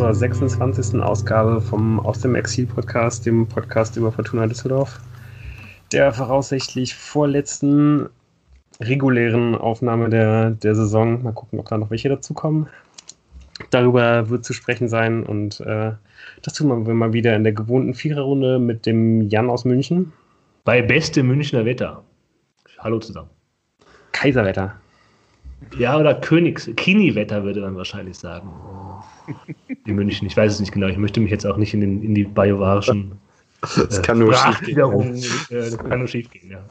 zur 26. Ausgabe vom Aus dem Exil-Podcast, dem Podcast über Fortuna Düsseldorf. Der voraussichtlich vorletzten regulären Aufnahme der, der Saison. Mal gucken, ob da noch welche dazukommen. Darüber wird zu sprechen sein und äh, das tun wir mal wieder in der gewohnten Viererrunde mit dem Jan aus München. Bei bestem Münchner Wetter. Hallo zusammen. Kaiserwetter. Ja, oder Königs, Kini-Wetter würde man wahrscheinlich sagen. In München, ich weiß es nicht genau. Ich möchte mich jetzt auch nicht in, den, in die bajuwarischen das äh, kann nur schief gehen. Äh, das kann nur schief gehen, ja.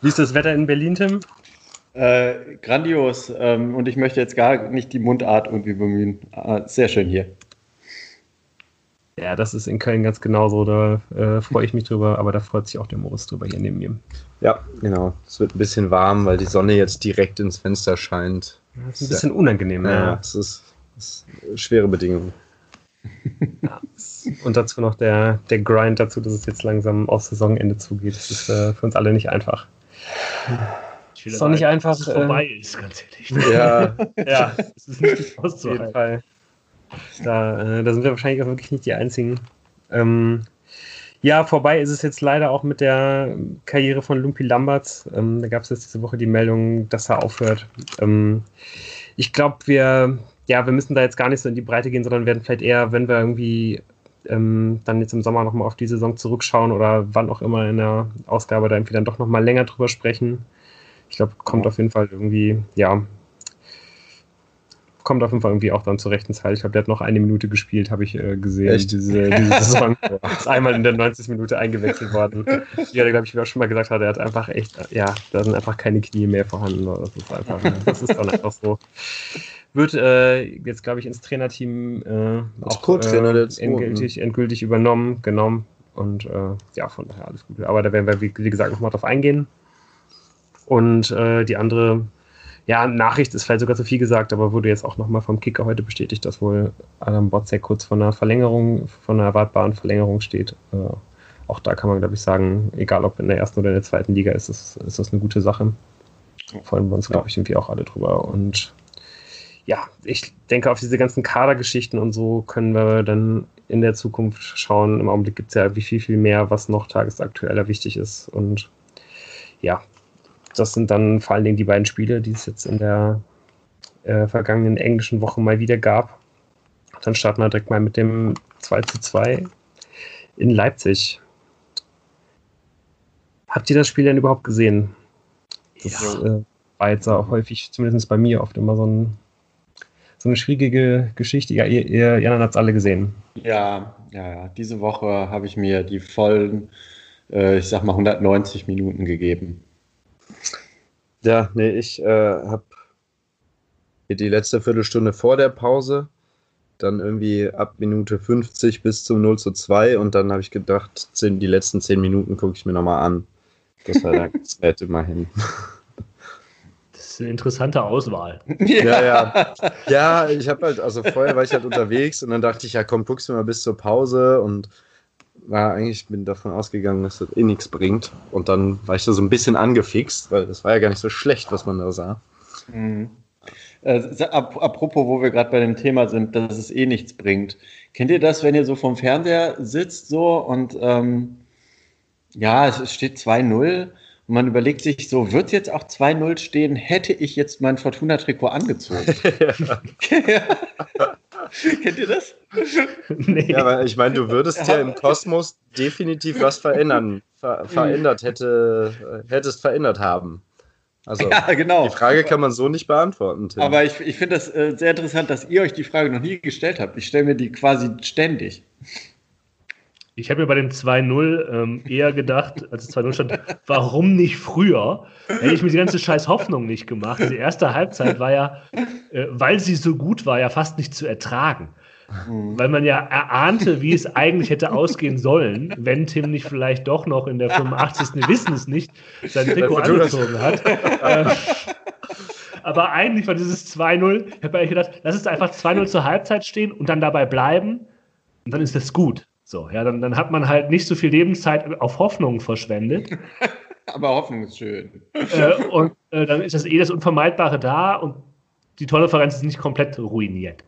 Wie ist das Wetter in Berlin, Tim? Äh, grandios. Ähm, und ich möchte jetzt gar nicht die Mundart irgendwie bemühen. Äh, sehr schön hier. Ja, das ist in Köln ganz genauso. Da äh, freue ich mich drüber, aber da freut sich auch der Moritz drüber hier neben mir. Ja, genau. Es wird ein bisschen warm, weil die Sonne jetzt direkt ins Fenster scheint. Das ist ein bisschen unangenehm. Ja, ja. Es ist, ist schwere Bedingungen. Ja. Und dazu noch der, der Grind dazu, dass es jetzt langsam auf Saisonende zugeht. Das ist äh, für uns alle nicht einfach. Ist doch nicht einfach. Dass es vorbei äh, ist, ganz ehrlich. Ja, ja. Es ist nicht auszuhalten. Auf jeden Fall. Da, äh, da sind wir wahrscheinlich auch wirklich nicht die Einzigen. Ähm, ja, vorbei ist es jetzt leider auch mit der Karriere von Lumpi Lamberts. Ähm, da gab es jetzt diese Woche die Meldung, dass er aufhört. Ähm, ich glaube, wir, ja, wir müssen da jetzt gar nicht so in die Breite gehen, sondern werden vielleicht eher, wenn wir irgendwie ähm, dann jetzt im Sommer nochmal auf die Saison zurückschauen oder wann auch immer in der Ausgabe da irgendwie dann doch nochmal länger drüber sprechen. Ich glaube, kommt auf jeden Fall irgendwie, ja, kommt auf jeden Fall irgendwie auch dann zur rechten Zeit. Ich glaube, der hat noch eine Minute gespielt, habe ich äh, gesehen, Echt? diese, diese Saison. ist einmal in der 90. Minute eingewechselt worden. Ja, glaube ich, wie auch schon mal gesagt hat, er hat einfach echt, ja, da sind einfach keine Knie mehr vorhanden. Das ist einfach, das ist dann einfach so. Wird äh, jetzt, glaube ich, ins Trainerteam äh, auch äh, endgültig, endgültig übernommen, genommen. Und äh, ja, von daher alles Gute. Aber da werden wir, wie, wie gesagt, nochmal drauf eingehen. Und äh, die andere ja, Nachricht ist vielleicht sogar zu viel gesagt, aber wurde jetzt auch nochmal vom Kicker heute bestätigt, dass wohl Adam Botzek kurz vor einer Verlängerung, von einer erwartbaren Verlängerung steht. Äh, auch da kann man, glaube ich, sagen, egal ob in der ersten oder in der zweiten Liga, ist das, ist das eine gute Sache. Freuen wir uns, glaube ich, irgendwie auch alle drüber. Und ja, ich denke, auf diese ganzen Kadergeschichten und so können wir dann in der Zukunft schauen. Im Augenblick gibt es ja wie viel, viel mehr, was noch tagesaktueller wichtig ist. Und ja, das sind dann vor allen Dingen die beiden Spiele, die es jetzt in der äh, vergangenen englischen Woche mal wieder gab. Dann starten wir direkt mal mit dem 2 zu 2 in Leipzig. Habt ihr das Spiel denn überhaupt gesehen? Das ja. äh, war jetzt auch häufig, zumindest bei mir, oft immer so, ein, so eine schwierige Geschichte. Ja, ihr, ihr Jan hat es alle gesehen. Ja, ja, ja. Diese Woche habe ich mir die vollen, äh, ich sag mal, 190 Minuten gegeben. Ja, nee, ich äh, habe die letzte Viertelstunde vor der Pause, dann irgendwie ab Minute 50 bis zum 0 zu 2 und dann habe ich gedacht, die letzten 10 Minuten gucke ich mir nochmal an. Das war dann ganz nett immerhin. Das ist eine interessante Auswahl. Ja, ja. Ja, ich habe halt, also vorher war ich halt unterwegs und dann dachte ich, ja komm, guckst du mal bis zur Pause und war eigentlich bin davon ausgegangen, dass das eh nichts bringt. Und dann war ich da so ein bisschen angefixt, weil das war ja gar nicht so schlecht, was man da sah. Mhm. Äh, apropos, wo wir gerade bei dem Thema sind, dass es eh nichts bringt. Kennt ihr das, wenn ihr so vom Fernseher sitzt so und ähm, ja, es steht 2-0 und man überlegt sich so, wird jetzt auch 2-0 stehen, hätte ich jetzt mein Fortuna-Trikot angezogen? Kennt ihr das? nee. Ja, aber ich meine, du würdest ja im Kosmos definitiv was verändern, ver verändert hätte, hättest verändert haben. Also ja, genau. die Frage kann man so nicht beantworten. Tim. Aber ich, ich finde das äh, sehr interessant, dass ihr euch die Frage noch nie gestellt habt. Ich stelle mir die quasi ständig. Ich habe mir bei dem 2-0 ähm, eher gedacht, als es 2-0 stand, warum nicht früher? Hätte ich mir die ganze scheiß Hoffnung nicht gemacht. Die erste Halbzeit war ja, äh, weil sie so gut war, ja fast nicht zu ertragen. Mhm. Weil man ja erahnte, wie es eigentlich hätte ausgehen sollen, wenn Tim nicht vielleicht doch noch in der 85. Wir wissen es nicht, sein Trikot angezogen hat. Äh, aber eigentlich war dieses 2-0, ich habe mir gedacht, lass es einfach 2-0 zur Halbzeit stehen und dann dabei bleiben und dann ist das gut. So, ja, dann, dann hat man halt nicht so viel Lebenszeit auf Hoffnung verschwendet. Aber Hoffnung ist schön. Äh, und äh, dann ist das eh das Unvermeidbare da und die Tolle Differenz ist nicht komplett ruiniert.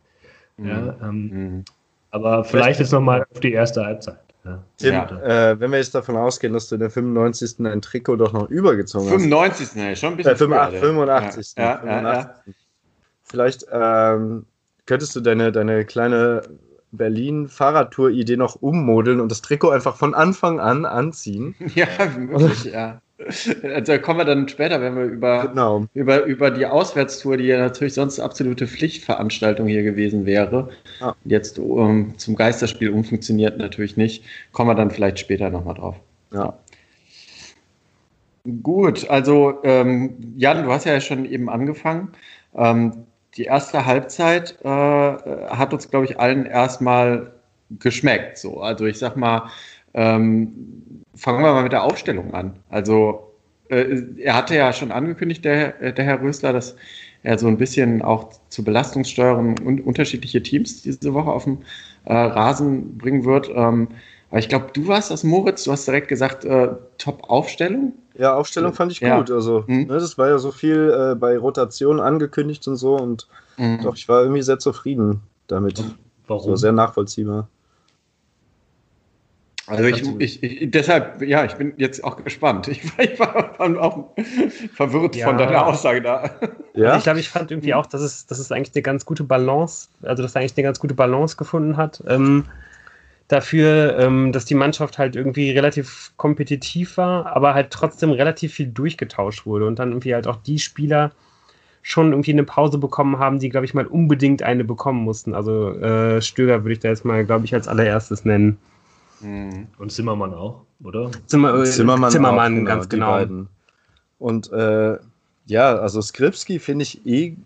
Mhm. Ja, ähm, mhm. Aber vielleicht jetzt nochmal auf die erste Halbzeit. Ja. Tim, ja. Äh, wenn wir jetzt davon ausgehen, dass du in der 95. ein Trikot doch noch übergezogen 95. hast. 95. schon ein bisschen. Äh, 85. 85. Ja, 85. Vielleicht ähm, könntest du deine, deine kleine Berlin-Fahrradtour-Idee noch ummodeln und das Trikot einfach von Anfang an anziehen. Ja, möglich, ja. Da kommen wir dann später, wenn wir über, genau. über, über die Auswärtstour, die ja natürlich sonst absolute Pflichtveranstaltung hier gewesen wäre, ah. jetzt um, zum Geisterspiel umfunktioniert natürlich nicht, kommen wir dann vielleicht später nochmal drauf. Ja. Gut, also ähm, Jan, du hast ja schon eben angefangen. Ähm, die erste Halbzeit äh, hat uns, glaube ich, allen erstmal geschmeckt. So. Also ich sag mal, ähm, fangen wir mal mit der Aufstellung an. Also äh, er hatte ja schon angekündigt, der, der Herr Rösler, dass er so ein bisschen auch zur Belastungssteuerung und unterschiedliche Teams diese Woche auf den äh, Rasen bringen wird. Ähm, aber ich glaube, du warst das, Moritz, du hast direkt gesagt, äh, Top-Aufstellung. Ja, Aufstellung fand ich ja. gut. Also, mhm. ne, das war ja so viel äh, bei Rotation angekündigt und so. Und mhm. doch, ich war irgendwie sehr zufrieden damit. Warum? So sehr nachvollziehbar. Also ich, ich, ich, deshalb, ja, ich bin jetzt auch gespannt. Ich, ich war auch verwirrt ja. von deiner Aussage da. Ja. Also ich glaube, ich fand irgendwie auch, dass es, dass es eigentlich eine ganz gute Balance, also dass er eigentlich eine ganz gute Balance gefunden hat. Ähm, dafür, ähm, dass die Mannschaft halt irgendwie relativ kompetitiv war, aber halt trotzdem relativ viel durchgetauscht wurde und dann irgendwie halt auch die Spieler schon irgendwie eine Pause bekommen haben, die, glaube ich, mal unbedingt eine bekommen mussten. Also äh, Stöger würde ich da jetzt mal, glaube ich, als allererstes nennen. Mhm. Und Zimmermann auch, oder? Zimmer, äh, Zimmermann, Zimmermann auch, genau, ganz genau. Beiden. Und äh, ja, also Skripski finde ich eh,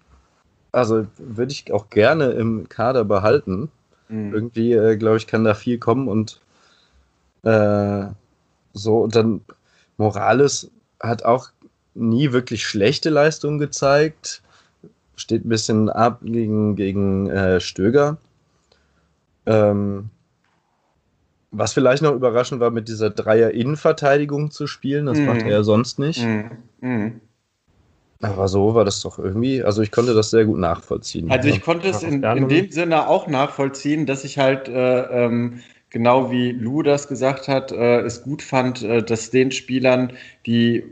also würde ich auch gerne im Kader behalten. Mhm. Irgendwie, äh, glaube ich, kann da viel kommen und äh, so. Und dann Morales hat auch nie wirklich schlechte Leistungen gezeigt. Steht ein bisschen ab gegen, gegen äh, Stöger. Ähm, was vielleicht noch überraschend war, mit dieser Dreier-Innenverteidigung zu spielen, das mm. macht er sonst nicht. Mm. Mm. Aber so war das doch irgendwie, also ich konnte das sehr gut nachvollziehen. Also ich konnte es in, in dem Sinne auch nachvollziehen, dass ich halt äh, ähm, genau wie Lou das gesagt hat, äh, es gut fand, äh, dass den Spielern, die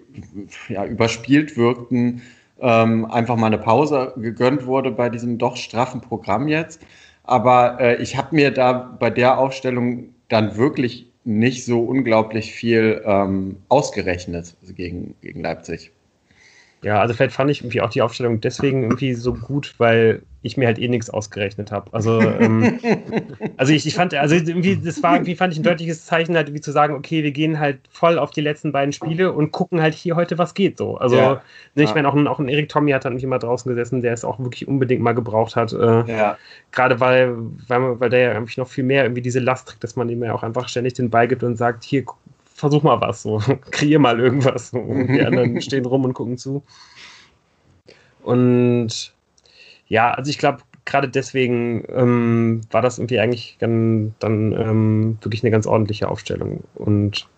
ja, überspielt wirkten, ähm, einfach mal eine Pause gegönnt wurde bei diesem doch straffen Programm jetzt. Aber äh, ich habe mir da bei der Aufstellung dann wirklich nicht so unglaublich viel ähm, ausgerechnet gegen, gegen Leipzig. Ja, also vielleicht fand ich irgendwie auch die Aufstellung deswegen irgendwie so gut, weil ich mir halt eh nichts ausgerechnet habe. Also, ähm, also ich, ich fand, also irgendwie, das war irgendwie, fand ich ein deutliches Zeichen, halt wie zu sagen, okay, wir gehen halt voll auf die letzten beiden Spiele und gucken halt hier heute, was geht so. Also, ja. ne, ich meine, auch ein, auch ein Erik Tommy hat dann nicht immer draußen gesessen, der es auch wirklich unbedingt mal gebraucht hat. Äh, ja. Gerade weil, weil, weil der ja irgendwie noch viel mehr irgendwie diese Last trägt, dass man ihm ja auch einfach ständig den Ball gibt und sagt, hier, versuch mal was, so, kreier mal irgendwas. So. Und die anderen stehen rum und gucken zu. Und ja, also ich glaube, gerade deswegen ähm, war das irgendwie eigentlich dann, dann ähm, wirklich eine ganz ordentliche Aufstellung. Und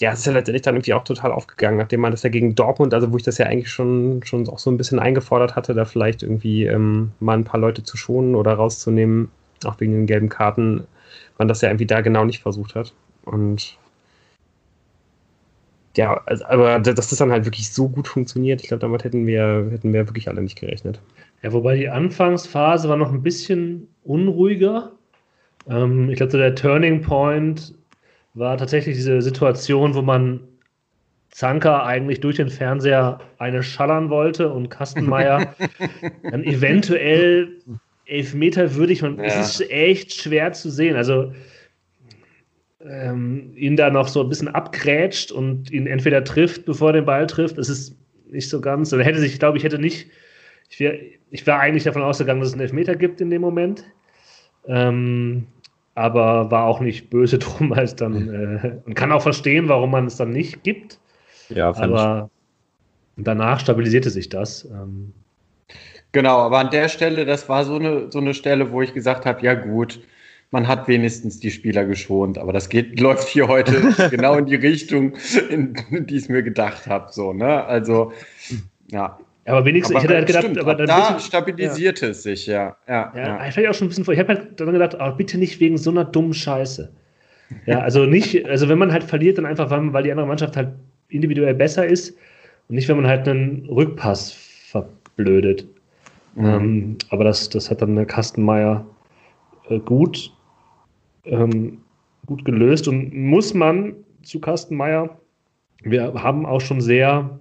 ja, es ist ja letztendlich dann irgendwie auch total aufgegangen, nachdem man das ja gegen Dortmund, also wo ich das ja eigentlich schon, schon auch so ein bisschen eingefordert hatte, da vielleicht irgendwie ähm, mal ein paar Leute zu schonen oder rauszunehmen, auch wegen den gelben Karten, man das ja irgendwie da genau nicht versucht hat. Und ja, also, aber dass das dann halt wirklich so gut funktioniert, ich glaube, damit hätten wir, hätten wir wirklich alle nicht gerechnet. Ja, wobei die Anfangsphase war noch ein bisschen unruhiger. Ähm, ich glaube, so der Turning Point war tatsächlich diese Situation, wo man Zanker eigentlich durch den Fernseher eine schallern wollte und Kastenmeier dann eventuell Elfmeter würdig. Man, ja. Es ist echt schwer zu sehen. Also ähm, ihn da noch so ein bisschen abgrätscht und ihn entweder trifft, bevor er den Ball trifft. Das ist nicht so ganz. Er hätte sich, ich glaube, ich hätte nicht. Ich wäre ich wär eigentlich davon ausgegangen, dass es einen Elfmeter gibt in dem Moment. Ähm, aber war auch nicht böse drum, als dann. Äh, und kann auch verstehen, warum man es dann nicht gibt. Ja, aber ich. danach stabilisierte sich das. Ähm, Genau, aber an der Stelle, das war so eine, so eine Stelle, wo ich gesagt habe, ja gut, man hat wenigstens die Spieler geschont. Aber das geht, läuft hier heute genau in die Richtung, in, die ich mir gedacht habe. So, ne? Also, ja. Aber wenigstens, Aber ich hätte halt gedacht, stimmt, aber ab dann da bitte, stabilisierte es sich, ja. Ja, ja, ja. vielleicht auch schon ein bisschen vor. Ich habe halt dann gedacht, aber bitte nicht wegen so einer dummen Scheiße. Ja, also nicht, also wenn man halt verliert, dann einfach, weil, weil die andere Mannschaft halt individuell besser ist und nicht, wenn man halt einen Rückpass verblödet. Mhm. Ähm, aber das, das hat dann der Kastenmeier äh, gut, ähm, gut gelöst und muss man zu Kastenmeier, wir haben auch schon sehr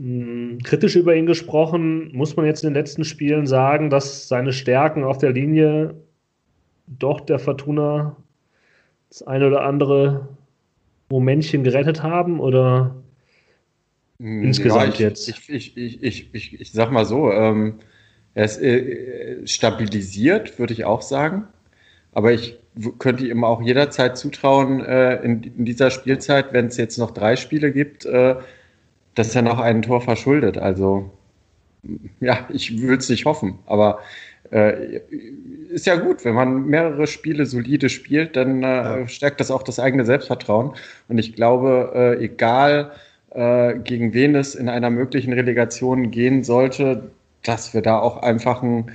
mh, kritisch über ihn gesprochen, muss man jetzt in den letzten Spielen sagen, dass seine Stärken auf der Linie doch der Fortuna das eine oder andere Momentchen gerettet haben oder Hm, Insgesamt ich, jetzt. Ich, ich, ich, ich, ich, ich sag mal so, ähm, er ist äh, stabilisiert, würde ich auch sagen. Aber ich könnte ihm auch jederzeit zutrauen, äh, in, in dieser Spielzeit, wenn es jetzt noch drei Spiele gibt, äh, dass er noch ein Tor verschuldet. Also, ja, ich würde es nicht hoffen. Aber äh, ist ja gut, wenn man mehrere Spiele solide spielt, dann äh, stärkt das auch das eigene Selbstvertrauen. Und ich glaube, äh, egal äh, gegen wen es in einer möglichen Relegation gehen sollte, dass wir da auch einfach einen,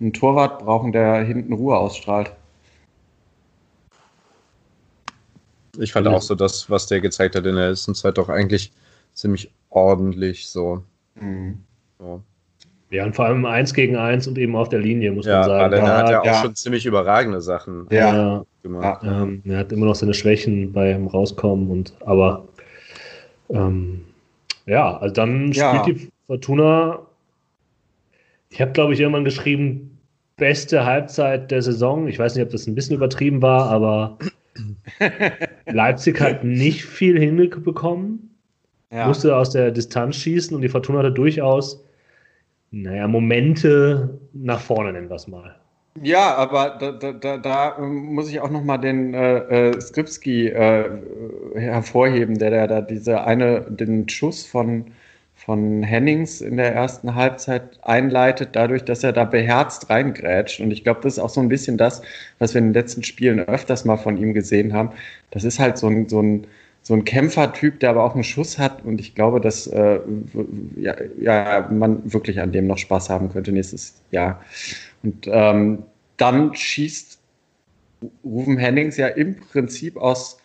einen Torwart brauchen, der hinten Ruhe ausstrahlt. Ich fand auch so das, was der gezeigt hat in der ersten Zeit, doch eigentlich ziemlich ordentlich so. Mhm. so. ja, und vor allem eins gegen eins und eben auf der Linie, muss Ja, man sagen. aber der Da hat ja auch ja. schon ziemlich überragende Sachen Ja. gemacht. Ähm, er hat immer noch seine Schwächen beim Rauskommen und aber ähm, ja, also dann spielt Ja. die Fortuna. Ich habe, glaube ich, irgendwann geschrieben, beste Halbzeit der Saison. Ich weiß nicht, ob das ein bisschen übertrieben war, aber Leipzig hat nicht viel hinbekommen, Ja. musste aus der Distanz schießen und die Fortuna hatte durchaus, naja, Momente nach vorne, nennen wir es mal. Ja, aber da, da, da, da muss ich auch noch mal den äh, äh, Skripski äh, hervorheben, der, der da diese eine, den Schuss von, von Hennings in der ersten Halbzeit einleitet, dadurch, dass er da beherzt reingrätscht. Und ich glaube, das ist auch so ein bisschen das, was wir in den letzten Spielen öfters mal von ihm gesehen haben. Das ist halt so ein, so ein, so ein Kämpfertyp, der aber auch einen Schuss hat. Und ich glaube, dass äh, ja, ja, man wirklich an dem noch Spaß haben könnte nächstes Jahr. Und ähm, dann schießt Ruven Hennings ja im Prinzip aus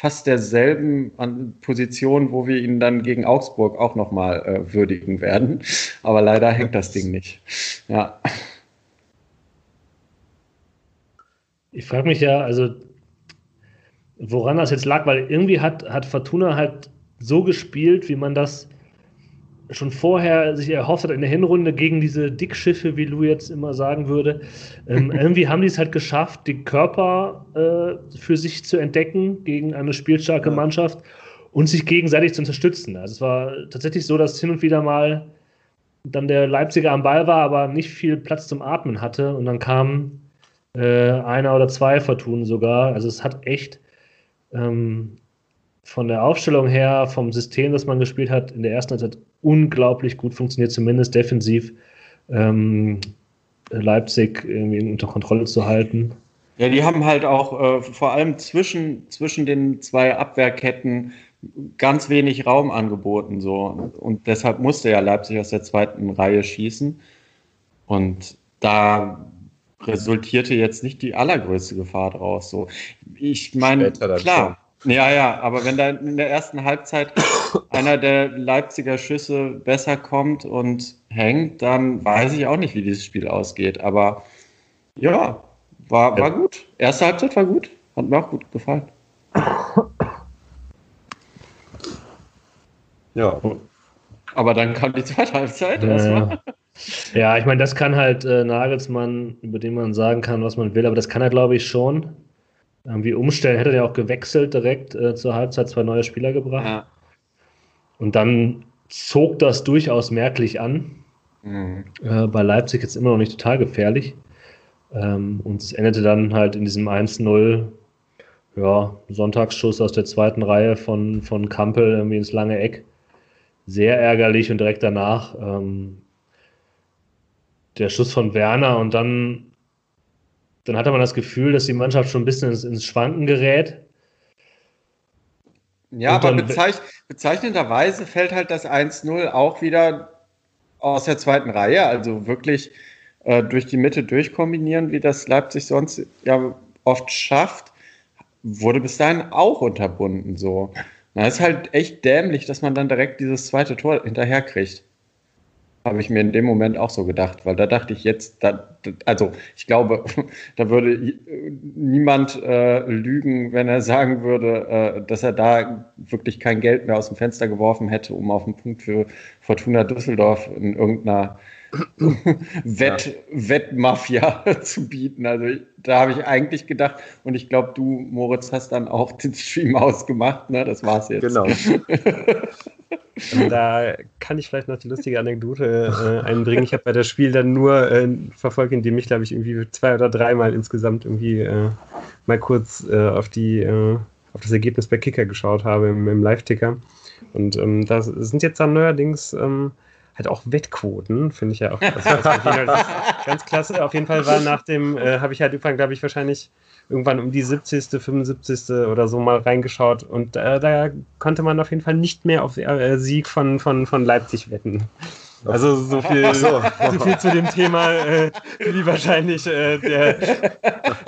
fast derselben Position, wo wir ihn dann gegen Augsburg auch nochmal äh, würdigen werden. Aber leider hängt das Ding nicht. Ja. Ich frage mich ja, also woran das jetzt lag, weil irgendwie hat, hat Fortuna halt so gespielt, wie man das schon vorher sich erhofft hat in der Hinrunde gegen diese Dickschiffe, wie Lou jetzt immer sagen würde. Ähm, irgendwie haben die es halt geschafft, die Körper äh, für sich zu entdecken gegen eine spielstarke Ja. Mannschaft und sich gegenseitig zu unterstützen. Also es war tatsächlich so, dass hin und wieder mal dann der Leipziger am Ball war, aber nicht viel Platz zum Atmen hatte und dann kamen äh, einer oder zwei Fortunen sogar. Also es hat echt ähm, von der Aufstellung her, vom System, das man gespielt hat, in der ersten Halbzeit unglaublich gut funktioniert, zumindest defensiv ähm, Leipzig irgendwie unter Kontrolle zu halten. Ja, die haben halt auch äh, vor allem zwischen, zwischen den zwei Abwehrketten ganz wenig Raum angeboten. So. Und deshalb musste ja Leipzig aus der zweiten Reihe schießen. Und da resultierte jetzt nicht die allergrößte Gefahr draus. So. Ich meine, klar. Ja, ja, aber wenn da in der ersten Halbzeit einer der Leipziger Schüsse besser kommt und hängt, dann weiß ich auch nicht, wie dieses Spiel ausgeht. Aber ja, war, war gut. Erste Halbzeit war gut. Hat mir auch gut gefallen. Ja. Aber dann kam die zweite Halbzeit erstmal. Ja, ich meine, das kann halt äh, Nagelsmann, über den man sagen kann, was man will, aber das kann er, glaube ich, schon. Irgendwie umstellen, hätte er ja auch gewechselt direkt äh, zur Halbzeit, zwei neue Spieler gebracht. Ja. Und dann zog das durchaus merklich an. Mhm. Äh, bei Leipzig jetzt immer noch nicht total gefährlich. Ähm, und es endete dann halt in diesem 1-0, ja, Sonntagsschuss aus der zweiten Reihe von, von Kampel irgendwie ins lange Eck. Sehr ärgerlich und direkt danach ähm, der Schuss von Werner und dann, dann hatte man das Gefühl, dass die Mannschaft schon ein bisschen ins, ins Schwanken gerät. Ja, Und aber dann- bezeich, bezeichnenderweise fällt halt das 1-0 auch wieder aus der zweiten Reihe, also wirklich äh, durch die Mitte durchkombinieren, wie das Leipzig sonst ja oft schafft, wurde bis dahin auch unterbunden. So. Na, ist halt echt dämlich, dass man dann direkt dieses zweite Tor hinterherkriegt. Habe ich mir in dem Moment auch so gedacht, weil da dachte ich jetzt, da, also ich glaube, da würde niemand äh, lügen, wenn er sagen würde, äh, dass er da wirklich kein Geld mehr aus dem Fenster geworfen hätte, um auf den Punkt für Fortuna Düsseldorf in irgendeiner Wett, ja. Wettmafia zu bieten. Also da habe ich eigentlich gedacht, und ich glaube, du, Moritz, hast dann auch den Stream ausgemacht, ne? Das war's jetzt. Genau. Da kann ich vielleicht noch die lustige Anekdote äh, einbringen. Ich habe bei das Spiel dann nur äh, verfolgt, indem ich, glaube ich, irgendwie zwei oder dreimal insgesamt irgendwie äh, mal kurz äh, auf die äh, auf das Ergebnis bei Kicker geschaut habe im, im Live-Ticker. Und ähm, da sind jetzt dann neuerdings ähm, halt auch Wettquoten, finde ich ja auch. Das ganz klasse. Auf jeden Fall war nach dem, äh, habe ich halt irgendwann, glaube ich, wahrscheinlich irgendwann um die 70., 75. oder so mal reingeschaut und äh, da konnte man auf jeden Fall nicht mehr auf äh, Sieg von, von, von Leipzig wetten. Also so viel, so. so viel zu dem Thema, äh, wie wahrscheinlich äh, der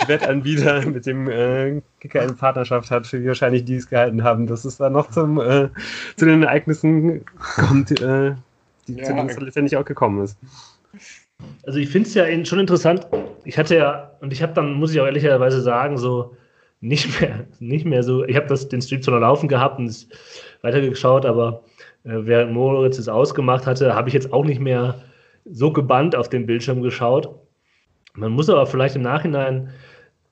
Wettanbieter mit dem äh, Kicker in Partnerschaft hat, für wie wahrscheinlich die es gehalten haben, dass es dann noch zum, äh, zu den Ereignissen kommt, äh, die ja. zu denen es letztendlich auch gekommen ist. Also ich finde es ja schon interessant. Ich hatte ja, und ich habe dann, muss ich auch ehrlicherweise sagen, so nicht mehr, nicht mehr so, ich habe den Stream zwar laufen gehabt und es weitergeschaut, aber äh, während Moritz es ausgemacht hatte, habe ich jetzt auch nicht mehr so gebannt auf den Bildschirm geschaut. Man muss aber vielleicht im Nachhinein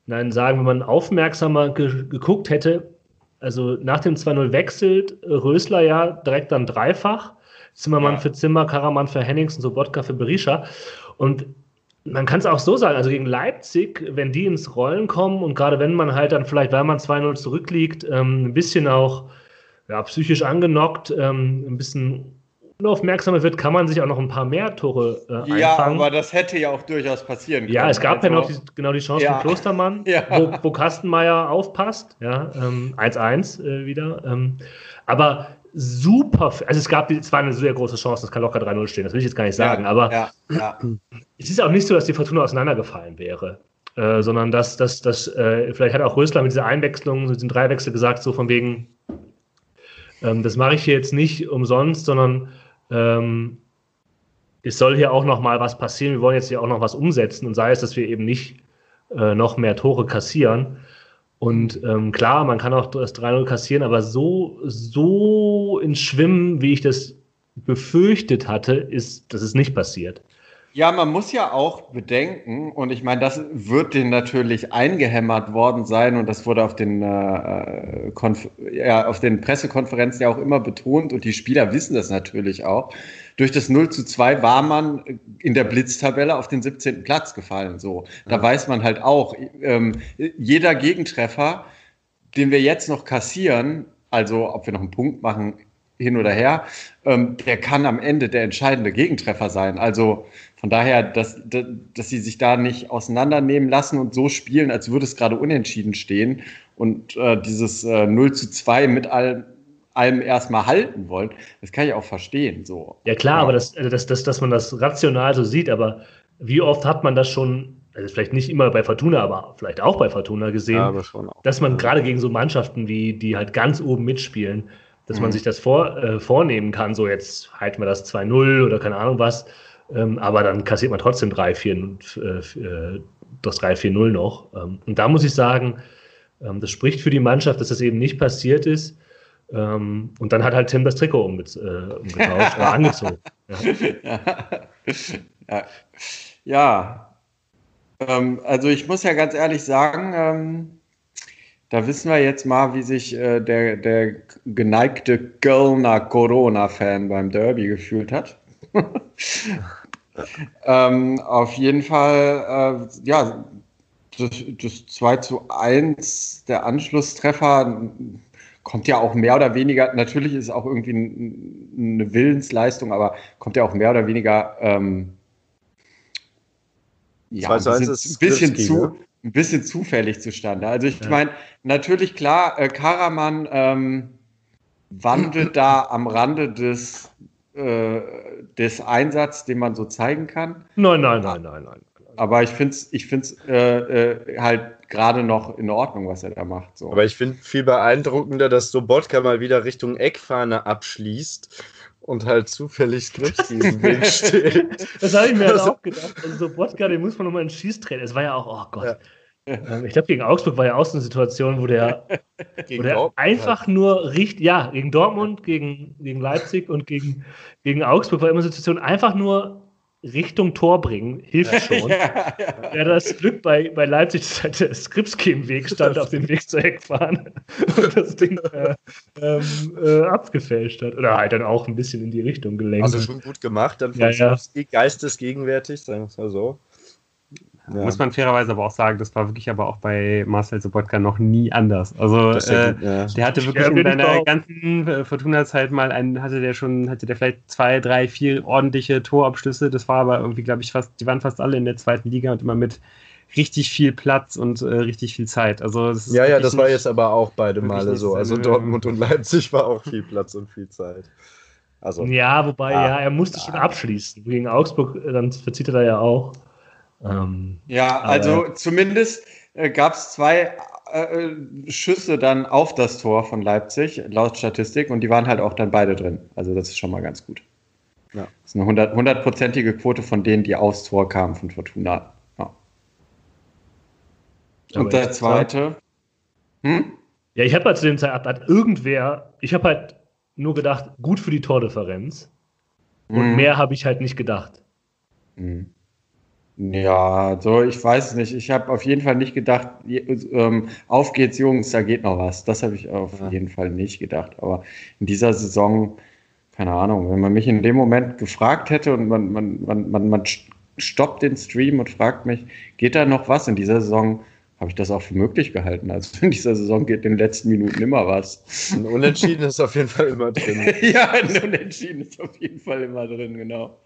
nein, sagen, wenn man aufmerksamer ge geguckt hätte, also nach dem 2-0 wechselt Rösler ja direkt dann dreifach Zimmermann ja. für Zimmer, Karaman für Henningsen, Sobotka für Berisha. Und man kann es auch so sagen, also gegen Leipzig, wenn die ins Rollen kommen und gerade wenn man halt dann vielleicht, weil man 2-0 zurückliegt, ähm, ein bisschen auch ja, psychisch angenockt, ähm, ein bisschen unaufmerksamer wird, kann man sich auch noch ein paar mehr Tore äh, einfangen. Ja, aber das hätte ja auch durchaus passieren können. Ja, es gab also, ja noch die, genau die Chance ja. von Klostermann, ja. wo, wo Kastenmeier aufpasst. Ja, 1-1 ähm, äh, wieder. Ähm, aber super, also es gab, es war eine sehr große Chance, das kann locker 3-0 stehen, das will ich jetzt gar nicht sagen, ja, aber ja, ja. es ist auch nicht so, dass die Fortuna auseinandergefallen wäre, äh, sondern dass, dass, dass äh, vielleicht hat auch Rösler mit dieser Einwechslung, mit diesem Dreiwechsel gesagt, so von wegen, ähm, das mache ich hier jetzt nicht umsonst, sondern ähm, es soll hier auch noch mal was passieren, wir wollen jetzt hier auch noch was umsetzen und sei es, dass wir eben nicht äh, noch mehr Tore kassieren, und ähm, klar, man kann auch das 3-0 kassieren, aber so, so ins Schwimmen, wie ich das befürchtet hatte, ist, das ist nicht passiert. Ja, man muss ja auch bedenken, und ich meine, das wird denen natürlich eingehämmert worden sein, und das wurde auf den, äh, ja, auf den Pressekonferenzen ja auch immer betont, und die Spieler wissen das natürlich auch. Durch das 0 zu 2 war man in der Blitztabelle auf den 17. Platz gefallen. So, da ja. weiß man halt auch, ähm, jeder Gegentreffer, den wir jetzt noch kassieren, also ob wir noch einen Punkt machen, hin oder her, ähm, der kann am Ende der entscheidende Gegentreffer sein. Also von daher, dass, dass sie sich da nicht auseinandernehmen lassen und so spielen, als würde es gerade unentschieden stehen und äh, dieses äh, 0 zu 2 mit allem allem erstmal halten wollen, das kann ich auch verstehen. So. Ja klar, ja. aber das, also das, das, dass man das rational so sieht, aber wie oft hat man das schon, also vielleicht nicht immer bei Fortuna, aber vielleicht auch bei Fortuna gesehen, ja, dass man gerade gegen so Mannschaften wie, die halt ganz oben mitspielen, dass mhm. man sich das vor, äh, vornehmen kann, so jetzt halten wir das 2-0 oder keine Ahnung was, ähm, aber dann kassiert man trotzdem 3-4, äh, äh, das 3-4-0 noch. Ähm, und da muss ich sagen, ähm, das spricht für die Mannschaft, dass das eben nicht passiert ist. Ähm, und dann hat halt Tim das Trikot umge äh, umgetauscht oder angezogen. Ja. ja. ja. Ähm, also ich muss ja ganz ehrlich sagen, ähm, da wissen wir jetzt mal, wie sich äh, der, der geneigte Kölner Corona-Fan beim Derby gefühlt hat. Ähm, auf jeden Fall, äh, ja, das, das 2 zu 1, der Anschlusstreffer, kommt ja auch mehr oder weniger, natürlich ist es auch irgendwie eine Willensleistung, aber kommt ja auch mehr oder weniger ähm, ja, ein bisschen, ein bisschen zu, ne? ein bisschen zufällig zustande. Also ich ja. meine, natürlich klar, äh, Karaman ähm, wandelt da am Rande des äh, des Einsatzes, den man so zeigen kann. Nein, nein, nein, nein, nein. Aber ich finde es ich find's, äh, äh, halt gerade noch in Ordnung, was er da macht. So. Aber ich finde viel beeindruckender, dass Sobotka mal wieder Richtung Eckfahne abschließt und halt zufällig Skripski im Weg steht. Das habe ich mir also, auch gedacht. Also Sobotka, den muss man nochmal in Schießtraining. Es war ja auch, oh Gott. Ja. Ähm, ich glaube, gegen Augsburg war ja auch so eine Situation, wo der, wo der einfach nur richtig, ja, gegen Dortmund, gegen, gegen Leipzig und gegen, gegen Augsburg war immer eine Situation, einfach nur Richtung Tor bringen, hilft schon. ja, ja. ja, das Glück bei, bei Leipzig, dass halt der Skripski im Weg stand, auf dem Weg zur Eckfahne und das Ding äh, ähm, äh, abgefälscht hat. Oder halt dann auch ein bisschen in die Richtung gelenkt. Also schon gut gemacht, dann von ja, ja. geistesgegenwärtig, sagen wir es mal so. Ja. Muss man fairerweise aber auch sagen, das war wirklich aber auch bei Marcel Sobotka noch nie anders. Also äh, ja. der hatte wirklich in seiner ganzen äh, Fortuna-Zeit mal einen, hatte der schon, hatte der vielleicht zwei, drei, vier ordentliche Torabschlüsse. Das war aber irgendwie, glaube ich, fast, die waren fast alle in der zweiten Liga und immer mit richtig viel Platz und äh, richtig viel Zeit. Also ja, ja, das war jetzt aber auch beide Male so. Also Dortmund und Leipzig war auch viel Platz und viel Zeit. Also, ja, wobei, ja, ja er musste schon abschließen. Gegen Augsburg, äh, dann verzieht er da ja auch. Ähm, ja, also zumindest äh, gab es zwei äh, Schüsse dann auf das Tor von Leipzig, laut Statistik, und die waren halt auch dann beide drin. Also das ist schon mal ganz gut. Ja. Das ist eine hundertprozentige Quote von denen, die aufs Tor kamen von Fortuna. Ja. Und der zweite. Hm? Ja, ich habe halt zu dem Zeitpunkt hat irgendwer, ich habe halt nur gedacht, gut für die Tordifferenz. Und mhm. mehr habe ich halt nicht gedacht. Mhm. Ja, so, ich weiß es nicht. Ich habe auf jeden Fall nicht gedacht, ähm, auf geht's, Jungs, da geht noch was. Das habe ich auf ja. jeden Fall nicht gedacht. Aber in dieser Saison, keine Ahnung, wenn man mich in dem Moment gefragt hätte und man, man, man, man, man stoppt den Stream und fragt mich, geht da noch was in dieser Saison? Habe ich das auch für möglich gehalten. Also in dieser Saison geht in den letzten Minuten immer was. Ein Unentschieden ist auf jeden Fall immer drin. ja, ein Unentschieden ist auf jeden Fall immer drin, genau.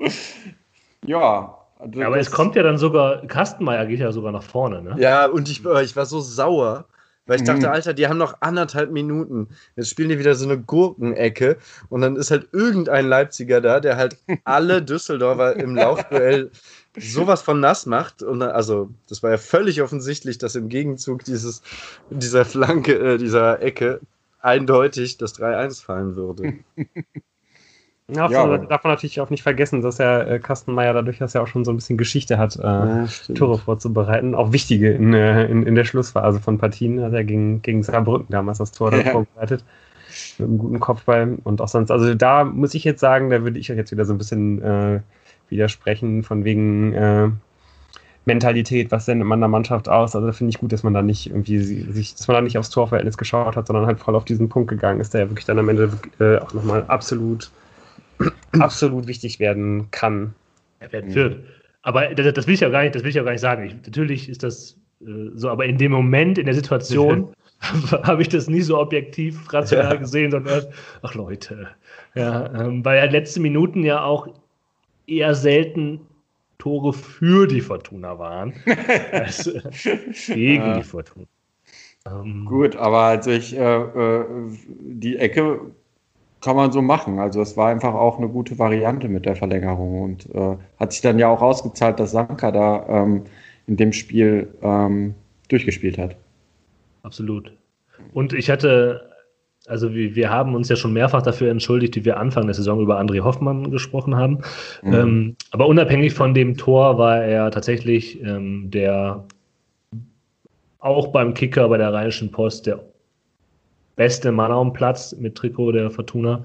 Ja, also aber es kommt ja dann sogar, Kastenmeier geht ja sogar nach vorne, ne? Ja, und ich, ich war so sauer, weil ich dachte, mhm. Alter, die haben noch anderthalb Minuten. Jetzt spielen die wieder so eine Gurkenecke und dann ist halt irgendein Leipziger da, der halt alle Düsseldorfer im Laufduell sowas von nass macht. Und dann, also, das war ja völlig offensichtlich, dass im Gegenzug dieses, dieser Flanke, äh, dieser Ecke eindeutig das 3-1 fallen würde. Ja, ja darf man natürlich auch nicht vergessen, dass er äh, Kastenmeier dadurch, dass er auch schon so ein bisschen Geschichte hat, äh, ja, Tore vorzubereiten. Auch wichtige in, äh, in, in der Schlussphase von Partien hat er gegen, gegen Saarbrücken damals das Tor ja. vorbereitet. Mit einem guten Kopfball und auch sonst. Also da muss ich jetzt sagen, da würde ich euch jetzt wieder so ein bisschen widersprechen, von wegen Mentalität, was denn in meiner Mannschaft aus? Also da finde ich gut, dass man da nicht irgendwie sich, dass man da nicht aufs Torverhältnis geschaut hat, sondern halt voll auf diesen Punkt gegangen ist, der ja wirklich dann am Ende äh, auch nochmal absolut absolut wichtig werden kann. Er werden wird. Aber das, das, will ich ja gar nicht, das will ich ja gar nicht sagen. Ich, natürlich ist das äh, so, aber in dem Moment, in der Situation, habe ich das nie so objektiv rational ja. gesehen, sondern ach Leute. Ja, ähm, weil ja letzte Minuten ja auch eher selten Tore für die Fortuna waren, als äh, gegen ja. die Fortuna. Ähm, Gut, aber als ich äh, äh die Ecke kann man so machen. Also es war einfach auch eine gute Variante mit der Verlängerung und äh, hat sich dann ja auch ausgezahlt, dass Sanka da ähm, in dem Spiel ähm, durchgespielt hat. Absolut. Und ich hatte, also wir, wir, haben uns ja schon mehrfach dafür entschuldigt, wie wir Anfang der Saison über André Hoffmann gesprochen haben. Mhm. Ähm, aber unabhängig von dem Tor war er tatsächlich ähm, der auch beim Kicker bei der Rheinischen Post der beste Mann auf dem Platz mit Trikot der Fortuna.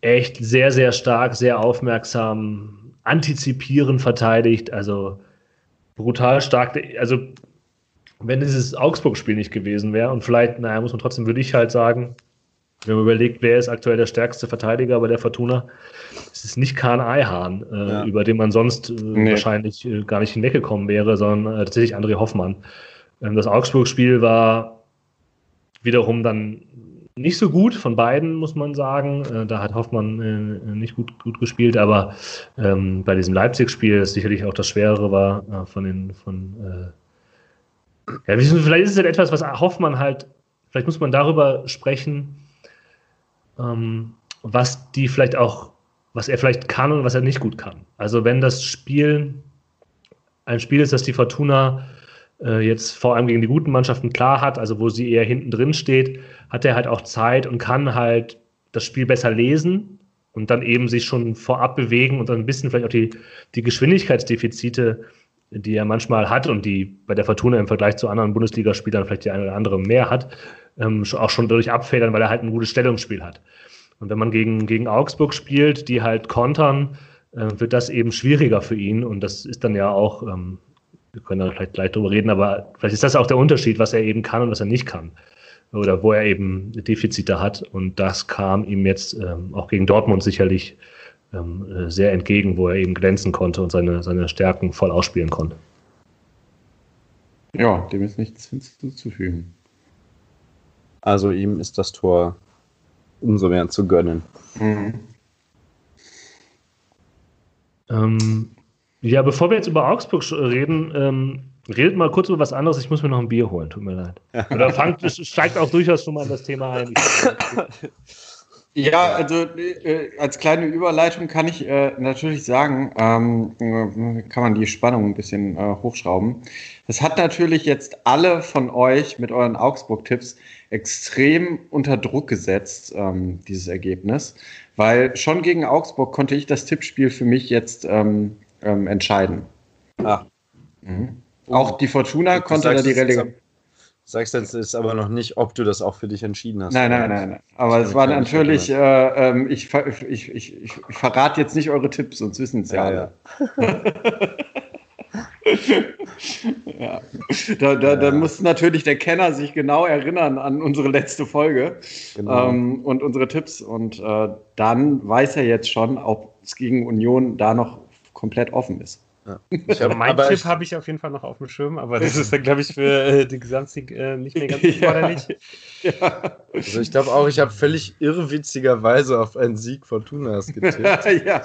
Echt sehr, sehr stark, sehr aufmerksam, antizipierend verteidigt, also brutal stark. Also, wenn dieses Augsburg-Spiel nicht gewesen wäre und vielleicht, naja, muss man trotzdem, würde ich halt sagen, wenn man überlegt, wer ist aktuell der stärkste Verteidiger bei der Fortuna, es ist nicht Kahn Eihahn, äh, ja. über den man sonst äh, nee. wahrscheinlich äh, gar nicht hinweggekommen wäre, sondern äh, tatsächlich André Hoffmann. Ähm, das Augsburg-Spiel war wiederum dann nicht so gut von beiden, muss man sagen. Äh, da hat Hoffmann äh, nicht gut, gut gespielt, aber ähm, bei diesem Leipzig-Spiel, das sicherlich auch das Schwerere war, äh, von den, von äh, ja, vielleicht ist es halt etwas, was Hoffmann halt, vielleicht muss man darüber sprechen, ähm, was die vielleicht auch was er vielleicht kann und was er nicht gut kann. Also wenn das Spiel ein Spiel ist, das die Fortuna äh, jetzt vor allem gegen die guten Mannschaften klar hat, also wo sie eher hinten drin steht, hat er halt auch Zeit und kann halt das Spiel besser lesen und dann eben sich schon vorab bewegen und dann ein bisschen vielleicht auch die, die Geschwindigkeitsdefizite, die er manchmal hat und die bei der Fortuna im Vergleich zu anderen Bundesligaspielern vielleicht die eine oder andere mehr hat, ähm, auch schon dadurch abfedern, weil er halt ein gutes Stellungsspiel hat. Und wenn man gegen, gegen Augsburg spielt, die halt kontern, äh, wird das eben schwieriger für ihn. Und das ist dann ja auch, ähm, wir können da vielleicht gleich drüber reden, aber vielleicht ist das auch der Unterschied, was er eben kann und was er nicht kann. Oder wo er eben Defizite hat. Und das kam ihm jetzt ähm, auch gegen Dortmund sicherlich ähm, äh, sehr entgegen, wo er eben glänzen konnte und seine, seine Stärken voll ausspielen konnte. Ja, dem ist nichts hinzuzufügen. Also ihm ist das Tor umso mehr zu gönnen. Mhm. Ähm, ja, bevor wir jetzt über Augsburg reden, ähm, redet mal kurz über was anderes. Ich muss mir noch ein Bier holen, tut mir leid. Oder fangt, steigt auch durchaus schon mal in das Thema ein. Ja, also äh, als kleine Überleitung kann ich äh, natürlich sagen, ähm, äh, kann man die Spannung ein bisschen äh, hochschrauben. Das hat natürlich jetzt alle von euch mit euren Augsburg-Tipps extrem unter Druck gesetzt, ähm, dieses Ergebnis, weil schon gegen Augsburg konnte ich das Tippspiel für mich jetzt ähm, ähm entscheiden. Ah. Mhm. Auch die Fortuna konnte da die Relegation. Sagst jetzt ist aber noch nicht, ob du das auch für dich entschieden hast. Nein, nein, nein, nein. Aber es war natürlich, äh, äh, ich, ich, ich, ich, verrate jetzt nicht eure Tipps, sonst wissen es ja, ja alle. Ja. Da, da, ja. da, muss natürlich der Kenner sich genau erinnern an unsere letzte Folge genau. ähm, und unsere Tipps. Und äh, dann weiß er jetzt schon, ob es gegen Union da noch komplett offen ist. Ja. Hab, mein Tipp habe ich auf jeden Fall noch auf dem Schirm, aber das ist dann, glaube ich, für äh, den Gesamtsieg äh, nicht mehr ganz erforderlich. ja. Also ich glaube auch, ich habe völlig irrwitzigerweise auf einen Sieg von Tunas getippt. ja.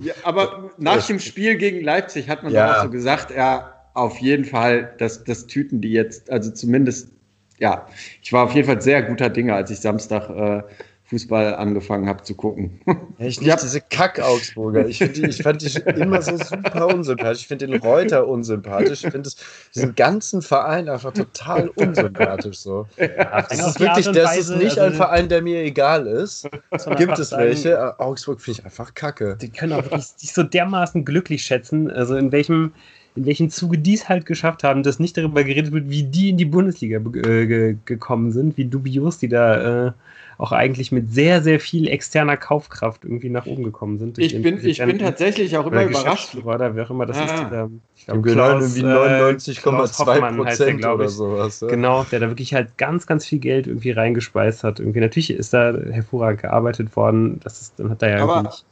ja. aber nach dem Spiel gegen Leipzig hat man ja. auch so gesagt, ja, auf jeden Fall, das, das tüten die jetzt, also zumindest, ja, ich war auf jeden Fall sehr guter Dinge, als ich Samstag äh, Fußball angefangen habe zu gucken. Echt nicht diese Kack-Augsburger. Ich, die, ich fand die immer so super unsympathisch. Ich finde den Reuter unsympathisch. Ich finde diesen ganzen Verein einfach total unsympathisch. So. Ja, das ist wirklich, das ist nicht also ein Verein, der mir egal ist. Gibt es welche? Augsburg finde ich einfach kacke. Die können auch wirklich sich so dermaßen glücklich schätzen. Also in welchem in welchem Zuge die es halt geschafft haben, dass nicht darüber geredet wird, wie die in die Bundesliga äh, gekommen sind, wie dubios die da äh, auch eigentlich mit sehr, sehr viel externer Kaufkraft irgendwie nach oben gekommen sind. Ich bin, ich bin tatsächlich auch immer überrascht. Oder wer auch immer das ah. ist. Dieser, ich glaube, irgendwie 99,2 Prozent oder sowas. Ja. Genau, der da wirklich halt ganz, ganz viel Geld irgendwie reingespeist hat. Irgendwie natürlich ist da hervorragend gearbeitet worden. Das ist, dann hat er ja aber, nicht.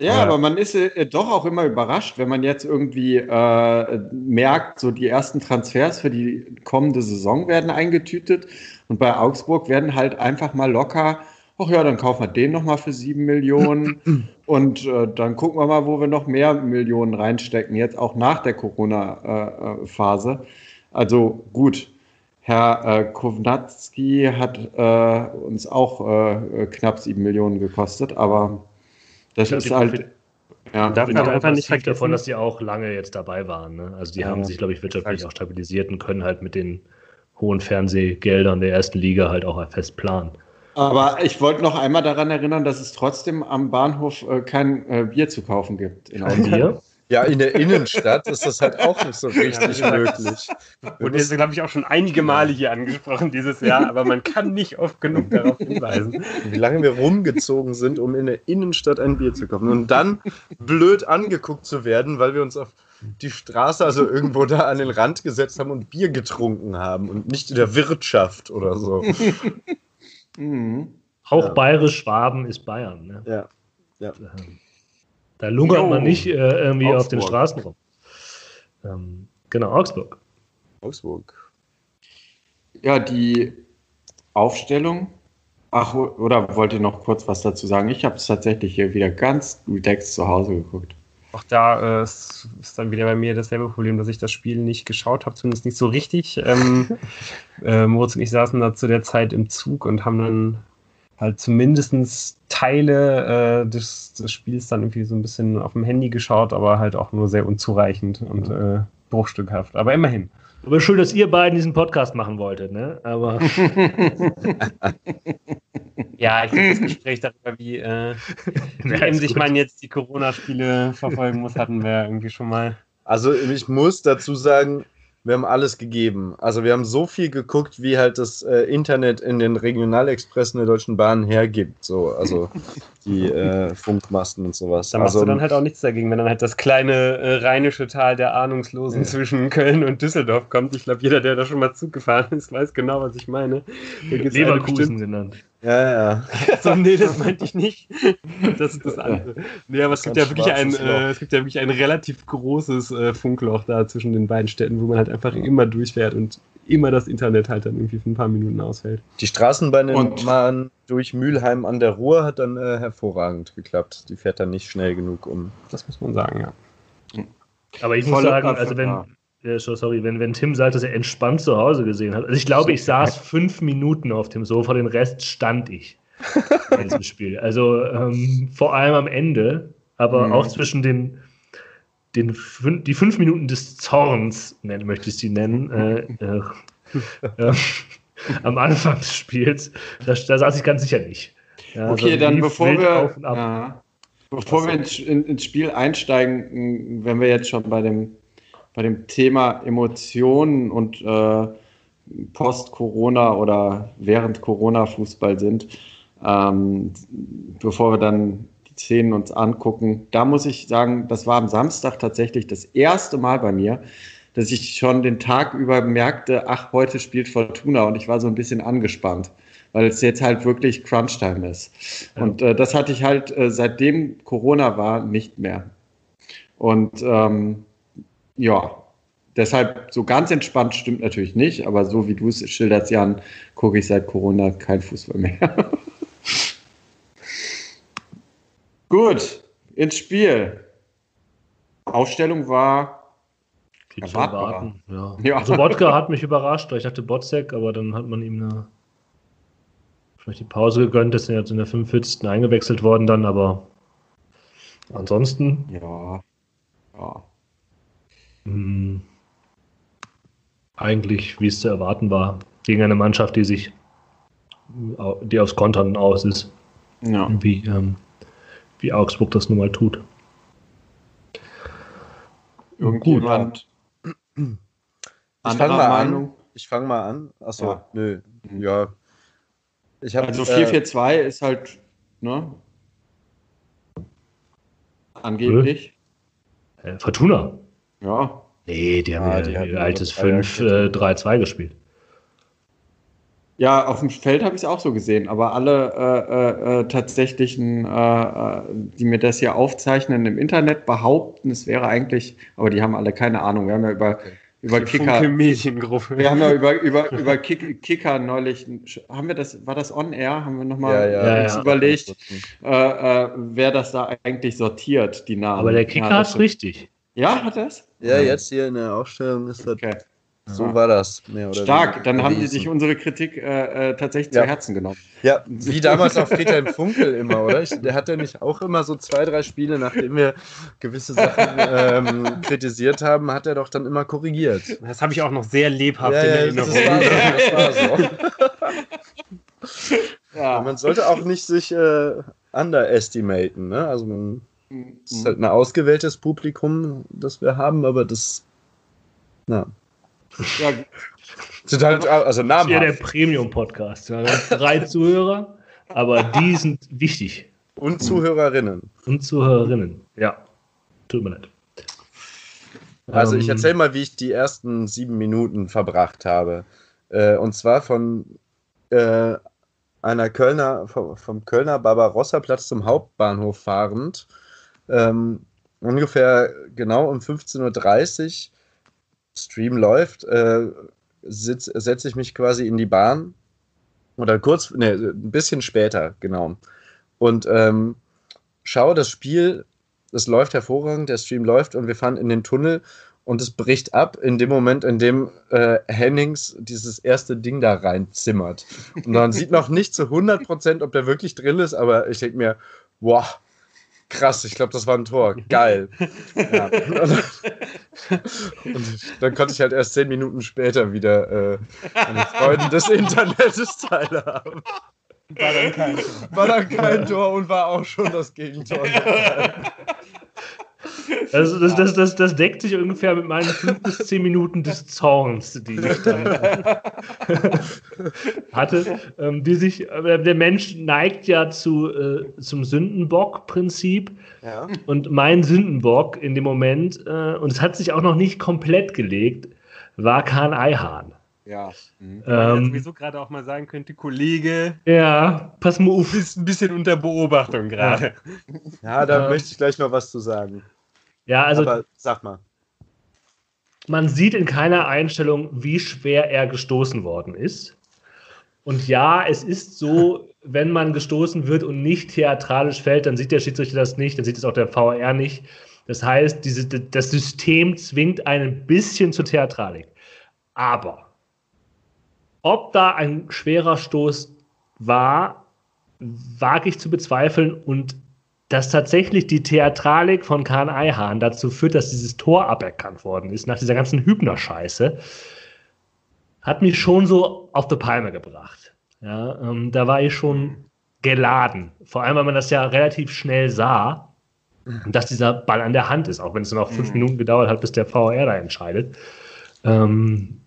Ja, aber, aber man ist äh, doch auch immer überrascht, wenn man jetzt irgendwie äh, merkt, so die ersten Transfers für die kommende Saison werden eingetütet. Und bei Augsburg werden halt einfach mal locker, ach ja, dann kaufen wir den nochmal für sieben Millionen. Und äh, dann gucken wir mal, wo wir noch mehr Millionen reinstecken, jetzt auch nach der Corona-Phase. also gut, Herr äh, Kovnatski hat äh, uns auch äh, knapp sieben Millionen gekostet, aber das ist halt. Ja, darf man einfach nicht vergessen davon, dass die auch lange jetzt dabei waren. Ne? Also die ja, haben sich, glaube ich, wirtschaftlich auch stabilisiert und können halt mit den hohen Fernsehgeldern der ersten Liga halt auch fest planen. Aber ich wollte noch einmal daran erinnern, dass es trotzdem am Bahnhof äh, kein äh, Bier zu kaufen gibt. In Bier? Ja, in der Innenstadt ist das halt auch nicht so richtig möglich. Und das glaube ich, auch schon einige Male hier angesprochen dieses Jahr, aber man kann nicht oft genug darauf hinweisen. Wie lange wir rumgezogen sind, um in der Innenstadt ein Bier zu kaufen und dann blöd angeguckt zu werden, weil wir uns auf die Straße, also irgendwo da an den Rand gesetzt haben und Bier getrunken haben und nicht in der Wirtschaft oder so. mhm. Auch ja. bayerisch Schwaben ist Bayern. Ne? Ja. ja. Da lungert jo. man nicht äh, irgendwie Augsburg. auf den Straßen rum. Ähm, genau, Augsburg. Augsburg. Ja, die Aufstellung. Ach, oder wollt ihr noch kurz was dazu sagen? Ich habe es tatsächlich hier wieder ganz relaxed zu Hause geguckt auch da äh, ist dann wieder bei mir dasselbe Problem, dass ich das Spiel nicht geschaut habe, zumindest nicht so richtig. Ähm, äh, Moritz und ich saßen da zu der Zeit im Zug und haben dann halt zumindest Teile äh, des, des Spiels dann irgendwie so ein bisschen auf dem Handy geschaut, aber halt auch nur sehr unzureichend und äh, bruchstückhaft. Aber immerhin. Aber schön, dass ihr beiden diesen Podcast machen wolltet, ne? Aber. ja, ich finde das Gespräch darüber, wie, äh, wie ja, sich man jetzt die Corona-Spiele verfolgen muss, hatten wir irgendwie schon mal. Also ich muss dazu sagen, wir haben alles gegeben. Also wir haben so viel geguckt, wie halt das äh, Internet in den Regionalexpressen der Deutschen Bahn hergibt. So, also die äh, Funkmasten und sowas. Da machst also, du dann halt auch nichts dagegen, wenn dann halt das kleine äh, rheinische Tal der Ahnungslosen ja. zwischen Köln und Düsseldorf kommt. Ich glaube, jeder, der da schon mal Zug gefahren ist, weiß genau, was ich meine. Leverkusen genannt. Ja, ja. so, nee, das meinte ich nicht. Das ist das andere. Nee, aber es gibt, ja wirklich ein, äh, es gibt ja wirklich ein relativ großes äh, Funkloch da zwischen den beiden Städten, wo man halt einfach immer durchfährt und immer das Internet halt dann irgendwie für ein paar Minuten ausfällt. Die Straßenbahn durch Mülheim an der Ruhr hat dann äh, hervorragend geklappt. Die fährt dann nicht schnell genug um. Das muss man sagen, ja. Aber ich muss sagen, also wenn, ja, sorry, wenn, wenn Tim sagt, dass er entspannt zu Hause gesehen hat. Also ich glaube, ich saß fünf Minuten auf dem Sofa, den Rest stand ich in diesem Spiel. Also ähm, vor allem am Ende, aber mhm. auch zwischen den, den die fünf Minuten des Zorns, möchte ich sie nennen, äh, äh, äh, am Anfang des Spiels, da, da, saß ich ganz sicher nicht. Ja, okay, also dann bevor wir, ja, bevor wir ins, ins Spiel einsteigen, wenn wir jetzt schon bei dem bei dem Thema Emotionen und äh, Post-Corona oder während Corona-Fußball sind, ähm, bevor wir dann die Szenen uns angucken, da muss ich sagen, das war am Samstag tatsächlich das erste Mal bei mir, dass ich schon den Tag über merkte, ach, heute spielt Fortuna und ich war so ein bisschen angespannt, weil es jetzt halt wirklich Crunch-Time ist. Ja. Und äh, das hatte ich halt äh, seitdem Corona war nicht mehr. Und ähm, ja, deshalb so ganz entspannt stimmt natürlich nicht, aber so wie du es schilderst, Jan, gucke ich seit Corona kein Fußball mehr. Gut, ins Spiel. Aufstellung war erwartbar. Ja. ja. Also Wodka hat mich überrascht. Ich dachte Botzek, aber dann hat man ihm eine vielleicht die Pause gegönnt, ist jetzt in der 45. eingewechselt worden dann, aber ansonsten. Ja. Ja. Hm, eigentlich, wie es zu erwarten war, gegen eine Mannschaft, die sich, die aufs Kontern aus ist. Ja. Wie, ähm, wie Augsburg das nun mal tut. Irgendjemand. Ich fange mal an. Ich fange mal an. Achso, ja. nö. Mhm. Ja. Ich hab, also 4-4-2 äh, ist halt, ne? Angeblich. Äh, Fortuna. Ja. Nee, die haben ja, die ja altes 5-3-2 äh, gespielt. Ja, auf dem Feld habe ich es auch so gesehen, aber alle äh, äh, äh tatsächlichen, äh, äh, die mir das hier aufzeichnen im Internet, behaupten, es wäre eigentlich, aber die haben alle keine Ahnung. Wir haben ja über, okay. über Kicker. Mediengruppe. Wir haben ja über, über, über Kick, Kicker neulich, haben wir das, war das on air? Haben wir nochmal ja, ja, ja, überlegt, wer das da eigentlich sortiert, die Namen. Aber der Kicker ja, ist richtig. Ja, hat er es? Ja, jetzt hier in der Aufstellung ist das. Okay. So war das. Stark, dann haben die sich unsere Kritik äh, äh, tatsächlich ja. zu Herzen genommen. Ja, wie damals auch Friedhelm Funkel immer, oder? Ich, der hat ja nicht auch immer so zwei, drei Spiele, nachdem wir gewisse Sachen ähm, kritisiert haben, hat er doch dann immer korrigiert. Das habe ich auch noch sehr lebhaft ja, in Erinnerung. Das war, das war so. ja. Man sollte auch nicht sich äh, underestimaten, ne? Also man es ist halt ein ausgewähltes Publikum, das wir haben, aber das. Na. Ja. Sind halt, also namhaft. Das ist ja der Premium-Podcast. Ja. Drei Zuhörer, aber die sind wichtig. Und Zuhörerinnen. Und Zuhörerinnen, ja. Tut mir leid. Also ich ähm, erzähle mal, wie ich die ersten sieben Minuten verbracht habe. Äh, und zwar von äh, einer Kölner, vom Kölner Barbarossa-Platz zum Hauptbahnhof fahrend ähm, ungefähr genau um 15.30 Uhr, Stream läuft, äh, setze ich mich quasi in die Bahn. Oder kurz, ne, ein bisschen später, genau. Und ähm, schaue das Spiel, es läuft hervorragend, der Stream läuft und wir fahren in den Tunnel und es bricht ab in dem Moment, in dem äh, Hennings dieses erste Ding da reinzimmert. Und man sieht noch nicht zu 100%, ob der wirklich drin ist, aber ich denke mir, wow, krass, ich glaube, das war ein Tor. Geil. Ja. Und dann konnte ich halt erst zehn Minuten später wieder äh, meine Freunde des Internets teilhaben. War dann kein Tor. War dann kein Tor und war auch schon das Gegentor. Also das, das, das, das deckt sich ungefähr mit meinen fünf bis zehn Minuten des Zorns, die ich dann hatte. Ähm, die sich, äh, der Mensch neigt ja zu, äh, zum Sündenbock-Prinzip. Ja. Und mein Sündenbock in dem Moment, äh, und es hat sich auch noch nicht komplett gelegt, war Kahn Eihahn. Ja. Mhm. Ähm, sowieso gerade auch mal sagen könnte, Kollege, ja, pass mal auf. du bist ein bisschen unter Beobachtung gerade. Ja, da Ja. möchte ich gleich noch was zu sagen. Ja, also Aber sag mal. man sieht in keiner Einstellung, wie schwer er gestoßen worden ist. Und ja, es ist so, wenn man gestoßen wird und nicht theatralisch fällt, dann sieht der Schiedsrichter das nicht, dann sieht es auch der VR nicht. Das heißt, diese, das System zwingt einen ein bisschen zur Theatralik. Aber ob da ein schwerer Stoß war, wage ich zu bezweifeln und dass tatsächlich die Theatralik von Kahn Eihahn dazu führt, dass dieses Tor aberkannt worden ist, nach dieser ganzen Hübner-Scheiße, hat mich schon so auf die Palme gebracht. Ja, ähm, da war ich schon geladen. Vor allem, weil man das ja relativ schnell sah, dass dieser Ball an der Hand ist, auch wenn es noch fünf Mhm. Minuten gedauert hat, bis der VR da entscheidet. Ähm,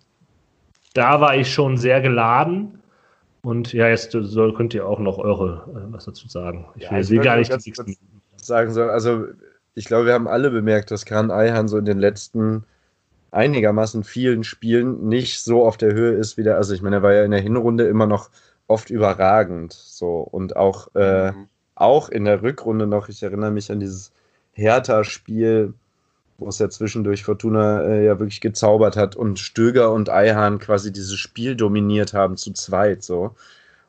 da war ich schon sehr geladen. Und ja, jetzt soll, könnt ihr auch noch eure äh, was dazu sagen. Ich Ja, will ich sie gar nicht sagen soll. Also, ich glaube, wir haben alle bemerkt, dass Kran Eihan so in den letzten einigermaßen vielen Spielen nicht so auf der Höhe ist wie der. Also, ich meine, er war ja in der Hinrunde immer noch oft überragend. So und auch, äh, Mhm. auch in der Rückrunde noch. Ich erinnere mich an dieses Hertha-Spiel, wo es ja zwischendurch Fortuna äh, ja wirklich gezaubert hat und Stöger und Eihahn quasi dieses Spiel dominiert haben zu zweit so.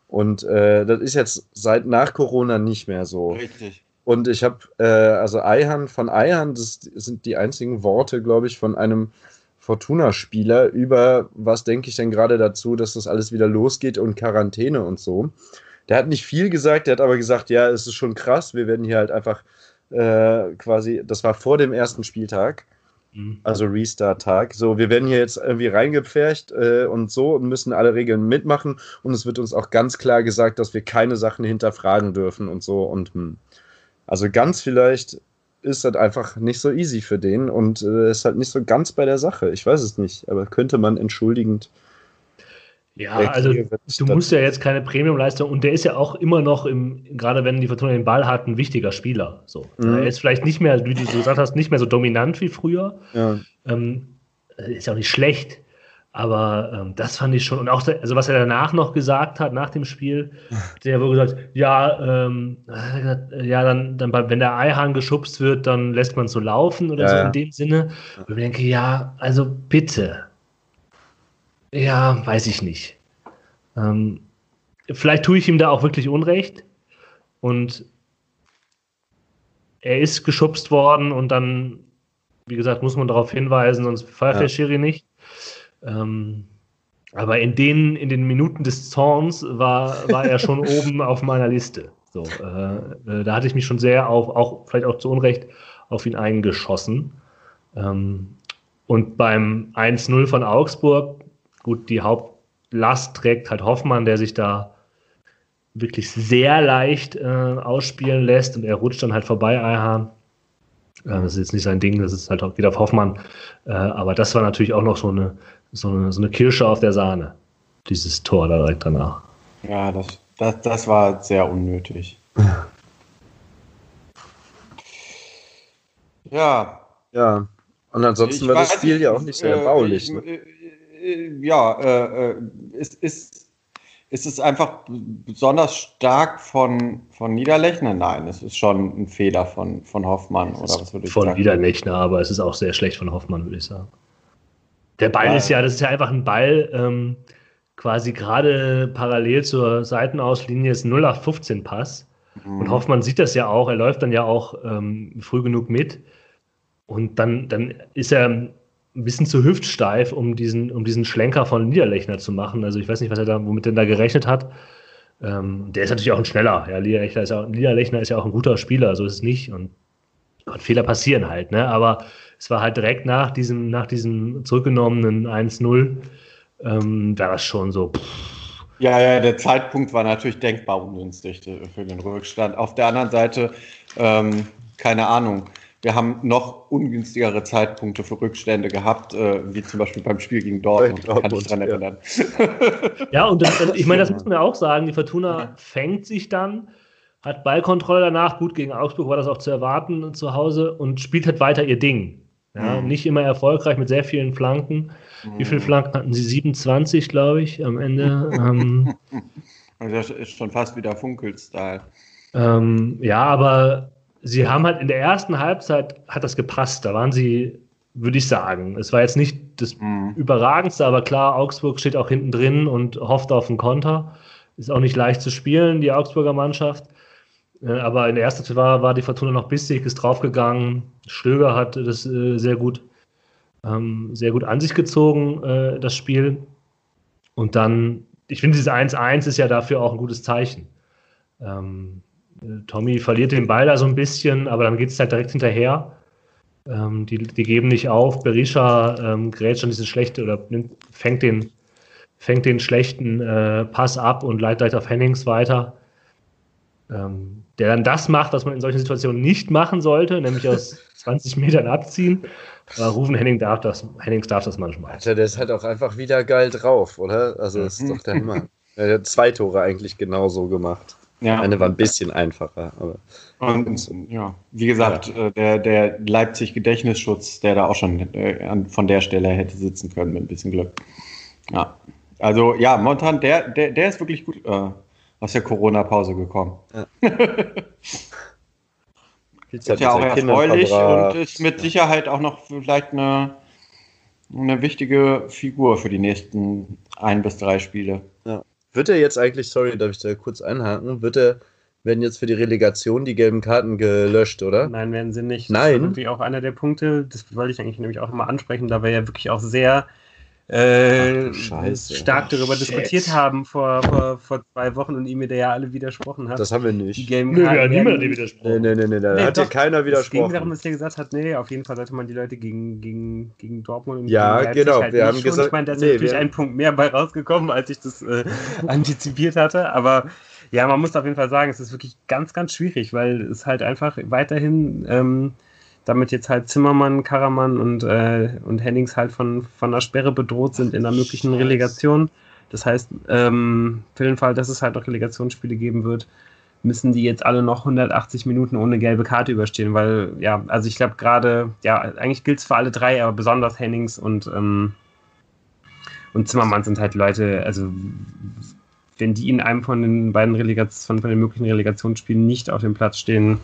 Und äh, das ist jetzt seit nach Corona nicht mehr so. Richtig. Und ich habe, äh, also Eihan von Eihan, das sind die einzigen Worte, glaube ich, von einem Fortuna-Spieler über, was denke ich denn gerade dazu, dass das alles wieder losgeht und Quarantäne und so. Der hat nicht viel gesagt, der hat aber gesagt, ja, es ist schon krass, wir werden hier halt einfach äh, quasi, das war vor dem ersten Spieltag, Mhm. also Restart-Tag. So, wir werden hier jetzt irgendwie reingepfercht äh, und so und müssen alle Regeln mitmachen. Und es wird uns auch ganz klar gesagt, dass wir keine Sachen hinterfragen dürfen und so. Und hm. also ganz vielleicht ist das einfach nicht so easy für den und äh, ist halt nicht so ganz bei der Sache. Ich weiß es nicht, aber könnte man entschuldigend. Ja, also du musst ja jetzt keine Premiumleistung und der ist ja auch immer noch im, gerade wenn die Fortuna den Ball hat, ein wichtiger Spieler. So. Mhm. Er ist vielleicht nicht mehr, wie du so gesagt hast, nicht mehr so dominant wie früher. Ja. Ähm, ist ja auch nicht schlecht, aber ähm, das fand ich schon. Und auch, also was er danach noch gesagt hat, nach dem Spiel, der wurde gesagt, ja, ähm, ja, dann, dann wenn der Eihahn geschubst wird, dann lässt man es so laufen oder Ja, so ja. in dem Sinne. Und ich denke, ja, also bitte. Ja, weiß ich nicht. Ähm, vielleicht tue ich ihm da auch wirklich Unrecht. Und er ist geschubst worden und dann, wie gesagt, muss man darauf hinweisen, sonst pfeift Ja. der Schiri nicht. Ähm, aber in den, in den Minuten des Zorns war, war er schon oben auf meiner Liste. So, äh, äh, da hatte ich mich schon sehr auf, auch vielleicht auch zu Unrecht, auf ihn eingeschossen. Ähm, und beim 1-0 von Augsburg, gut, die Hauptlast trägt halt Hoffmann, der sich da wirklich sehr leicht äh, ausspielen lässt und er rutscht dann halt vorbei, Eihahn. Äh, das ist jetzt nicht sein Ding, das ist halt auch wieder auf Hoffmann. Äh, aber das war natürlich auch noch so eine, so, eine, so eine Kirsche auf der Sahne, dieses Tor da direkt danach. Ja, das, das, das war sehr unnötig. ja. Ja. Und ansonsten Ich war das Spiel nicht, ja auch nicht sehr äh, baulich. ich- Ne? Äh, äh, Ja, äh, äh, ist, ist, ist es einfach besonders stark von, von Niederlechner? Nein, es ist schon ein Fehler von, von Hoffmann, oder was würde ich Von sagen? Niederlechner, aber es ist auch sehr schlecht von Hoffmann, würde ich sagen. Der Ball Ja. ist ja, das ist ja einfach ein Ball, ähm, quasi gerade parallel zur Seitenauslinie ist ein 0815-Pass. Mhm. Und Hoffmann sieht das ja auch, er läuft dann ja auch ähm, früh genug mit. Und dann, dann ist er ein bisschen zu hüftsteif, um diesen, um diesen Schlenker von Niederlechner zu machen. Also ich weiß nicht, was er da, womit er da gerechnet hat. Ähm, der ist natürlich auch ein schneller. Ja, Niederlechner ist, ja, Niederlechner ist ja auch ein guter Spieler, so ist es nicht. Und Gott, Fehler passieren halt, ne? Aber es war halt direkt nach diesem, nach diesem zurückgenommenen 1-0, ähm, war das schon so. Pff. Ja, ja, der Zeitpunkt war natürlich denkbar ungünstig für den Rückstand. Auf der anderen Seite, ähm, keine Ahnung, wir haben noch ungünstigere Zeitpunkte für Rückstände gehabt, äh, wie zum Beispiel beim Spiel gegen Dortmund. Dortmund kann ich dran erinnern. Ja, und das, ich meine, das muss man ja auch sagen. Die Fortuna fängt sich dann, hat Ballkontrolle danach. Gut, gegen Augsburg war das auch zu erwarten zu Hause und spielt halt weiter ihr Ding. Ja, mhm. Nicht immer erfolgreich mit sehr vielen Flanken. Mhm. Wie viele Flanken hatten sie? 27, glaube ich, am Ende. ähm, das ist schon fast wieder Funkel-Style. Ähm, ja, aber sie haben halt in der ersten Halbzeit hat das gepasst. Da waren sie, würde ich sagen. Es war jetzt nicht das mhm. Überragendste, aber klar, Augsburg steht auch hinten drin und hofft auf einen Konter. Ist auch nicht leicht zu spielen, die Augsburger Mannschaft. Äh, aber in der ersten Halbzeit war, war die Fortuna noch bissig, ist draufgegangen. Stöger hat das äh, sehr gut, ähm, sehr gut an sich gezogen, äh, das Spiel. Und dann, ich finde, dieses 1-1 ist ja dafür auch ein gutes Zeichen. Ähm, Tommy verliert den Ball da so ein bisschen, aber dann geht es halt direkt hinterher. Ähm, die, die geben nicht auf. Berisha ähm, gerät schon diesen schlechten oder nimmt, fängt, den, fängt den schlechten äh, Pass ab und leitet gleich auf Hennings weiter. Ähm, der dann das macht, was man in solchen Situationen nicht machen sollte, nämlich aus 20 Metern abziehen. Aber Rufen Henning darf das, Hennings darf das manchmal. Alter, der ist halt auch einfach wieder geil drauf, oder? Also, das ist doch der Hammer. Er hat zwei Tore eigentlich genauso gemacht. Ja. Eine war ein bisschen einfacher. Aber und, ja, wie gesagt, ja. Äh, der, der Leipzig-Gedächtnisschutz, der da auch schon äh, von der Stelle hätte sitzen können mit ein bisschen Glück. Ja. Also ja, momentan, der, der, der ist wirklich gut äh, aus der Corona-Pause gekommen. Ja. ist ja auch erfreulich und ist mit Sicherheit auch noch vielleicht eine, eine wichtige Figur für die nächsten ein bis drei Spiele. Ja. Wird er jetzt eigentlich, sorry, darf ich da kurz einhaken, wird er, werden jetzt für die Relegation die gelben Karten gelöscht, oder? Nein, werden sie nicht. Nein. Das ist irgendwie auch einer der Punkte, das wollte ich eigentlich nämlich auch mal ansprechen, da wir ja wirklich auch sehr äh, stark darüber Shit. diskutiert haben vor, vor, vor zwei Wochen und ihm mir der ja alle widersprochen hat. Das haben wir nicht. Die Game Nö, ja, niemand hat dir widersprochen. Nee, nee, nee, nee, da nee, hat dir keiner widersprochen. Es ging darum, dass er gesagt hat, nee, auf jeden Fall sollte man die Leute gegen, gegen, gegen Dortmund und Ja, gegen genau. Halt wir haben gesagt, ich meine, da ist nee, natürlich ein Punkt mehr bei rausgekommen, als ich das äh, antizipiert hatte, aber ja, man muss auf jeden Fall sagen, es ist wirklich ganz, ganz schwierig, weil es halt einfach weiterhin ähm, damit jetzt halt Zimmermann, Karaman und, äh, und Hennings halt von, von einer Sperre bedroht sind in einer möglichen Relegation. Das heißt, ähm, für den Fall, dass es halt noch Relegationsspiele geben wird, müssen die jetzt alle noch 180 Minuten ohne gelbe Karte überstehen, weil, ja, also ich glaube gerade, ja, eigentlich gilt es für alle drei, aber besonders Hennings und, ähm, und Zimmermann sind halt Leute, also wenn die in einem von den beiden Relegation, von den möglichen Relegationsspielen nicht auf dem Platz stehen,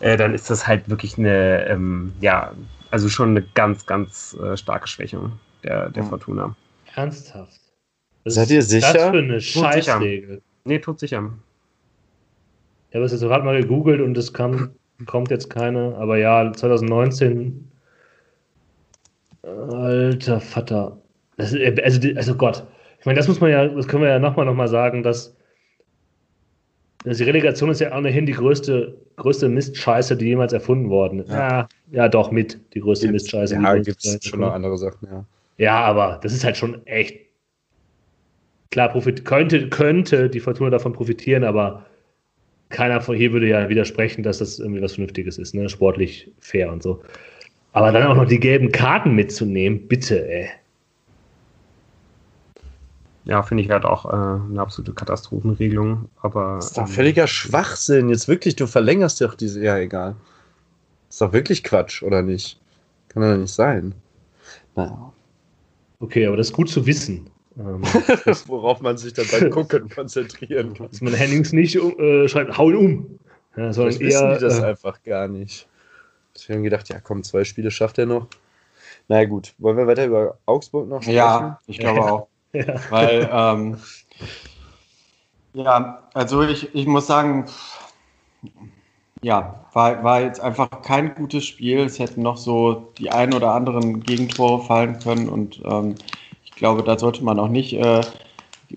äh, dann ist das halt wirklich eine, ähm, ja, also schon eine ganz, ganz äh, starke Schwächung der, der Fortuna. Ernsthaft? Was Seid ihr sicher? Das für eine Scheißregel. Nee, tut sicher. Ich habe es jetzt gerade mal gegoogelt und es kam, kommt jetzt keine, aber ja, 2019. Alter Vater. Das, also, also Gott. Ich meine, das muss man ja, das können wir ja nochmal noch mal sagen, dass, dass die Relegation ist ja ohnehin die größte, größte Mistscheiße, die jemals erfunden worden ist. Ja, ja, doch, mit die größte Gibt's, Mistscheiße. Ja, gibt es schon noch andere Sachen, ja. Ja, aber das ist halt schon echt. Klar, profit, könnte, könnte die Fortuna davon profitieren, aber keiner von hier würde ja widersprechen, dass das irgendwie was Vernünftiges ist, ne? Sportlich fair und so. Aber dann auch noch die gelben Karten mitzunehmen, bitte, ey ja, finde ich halt auch äh, eine absolute Katastrophenregelung. Aber, das ist doch ähm, völliger Schwachsinn. Jetzt wirklich, du verlängerst doch diese. Ja, egal. Das ist doch wirklich Quatsch, oder nicht? Kann doch nicht sein. Naja. Okay, aber das ist gut zu wissen. Ähm, Worauf man sich dann beim Gucken konzentrieren kann. Dass man Hennings nicht äh, schreibt, hauen um. Ja, sondern eher, wissen die das äh, einfach gar nicht. Ich habe gedacht, ja komm, zwei Spiele schafft er noch. Na naja, gut, wollen wir weiter über Augsburg noch sprechen? Ja, ich glaube ja. auch. Ja. Weil, ähm, ja, also ich, ich muss sagen, ja, war, war jetzt einfach kein gutes Spiel. Es hätten noch so die ein oder anderen Gegentore fallen können und ähm, ich glaube, da sollte man auch nicht äh,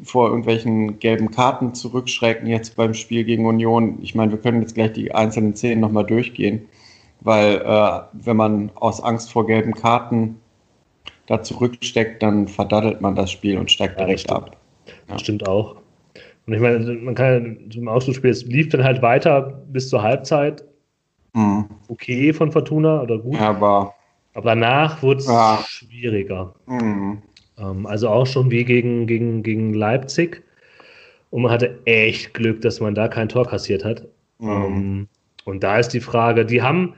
vor irgendwelchen gelben Karten zurückschrecken jetzt beim Spiel gegen Union. Ich meine, wir können jetzt gleich die einzelnen Szenen nochmal durchgehen, weil äh, wenn man aus Angst vor gelben Karten da zurücksteckt, dann verdattelt man das Spiel und steigt Ja, direkt das ab. Das stimmt auch. Und ich meine, man kann zum Ausschlussspiel, es lief dann halt weiter bis zur Halbzeit. Mhm. Okay von Fortuna oder gut. Aber Aber danach wurde es Ja. schwieriger. mhm. Ähm, also auch schon wie gegen, gegen, gegen Leipzig. Und man hatte echt Glück, dass man da kein Tor kassiert hat. Mhm. Ähm, und da ist die Frage, die haben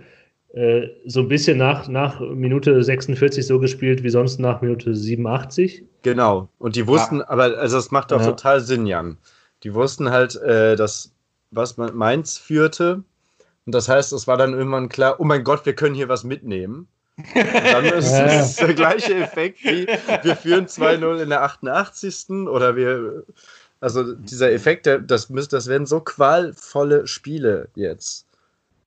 äh, so ein bisschen nach, nach Minute 46 so gespielt wie sonst nach Minute 87. Genau. Und die wussten, aber also das macht auch Ja. total Sinn, Jan. Die wussten halt, äh, dass was man Mainz führte. Und das heißt, es war dann irgendwann klar, oh mein Gott, wir können hier was mitnehmen. Und dann ist Ja. es der gleiche Effekt wie wir führen 2-0 in der 88. oder wir. Also dieser Effekt, der, das, müsst- das werden so qualvolle Spiele jetzt.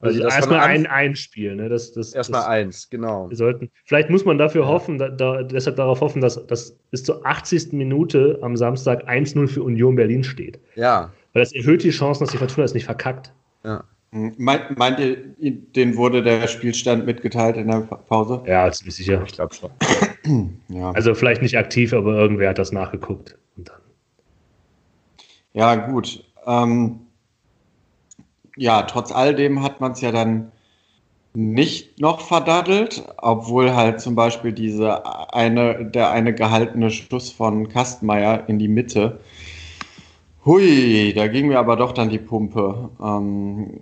Also von erstmal ein, ein Spiel. Ne? Das, das, Erstmal das, eins, genau. Wir sollten, vielleicht muss man dafür hoffen, da, da, deshalb darauf hoffen, dass, dass bis zur 80. Minute am Samstag 1-0 für Union Berlin steht. Ja, Weil das erhöht die Chancen, dass die Fortuna es nicht verkackt. ja. Mhm. Meint, meint ihr, den wurde der Spielstand mitgeteilt in der Pa- Pause? Ja, ziemlich sicher. Ich glaube schon. Ja. Also vielleicht nicht aktiv, aber irgendwer hat das nachgeguckt. Und dann. Ja, gut. Ähm, ja, trotz alledem hat man es ja dann nicht noch verdaddelt, obwohl halt zum Beispiel diese eine, der eine gehaltene Schuss von Kastmeier in die Mitte. Hui, da ging mir aber doch dann die Pumpe. Ähm,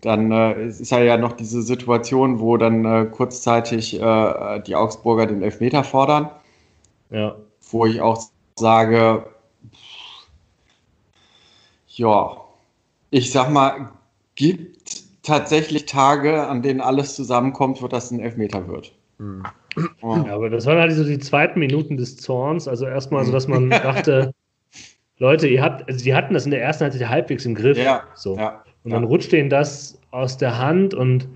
dann äh, ist ja noch diese Situation, wo dann äh, kurzzeitig äh, die Augsburger den Elfmeter fordern Ja. wo ich auch sage, ja, ich sag mal, gibt tatsächlich Tage, an denen alles zusammenkommt, wo das ein Elfmeter wird. Hm. Ja. Ja, aber das waren halt so die zweiten Minuten des Zorns. Also erstmal so, dass man dachte, Leute, ihr habt, also die hatten das in der ersten Halbzeit halbwegs im Griff. Ja, so. ja. Und dann rutscht denen das aus der Hand und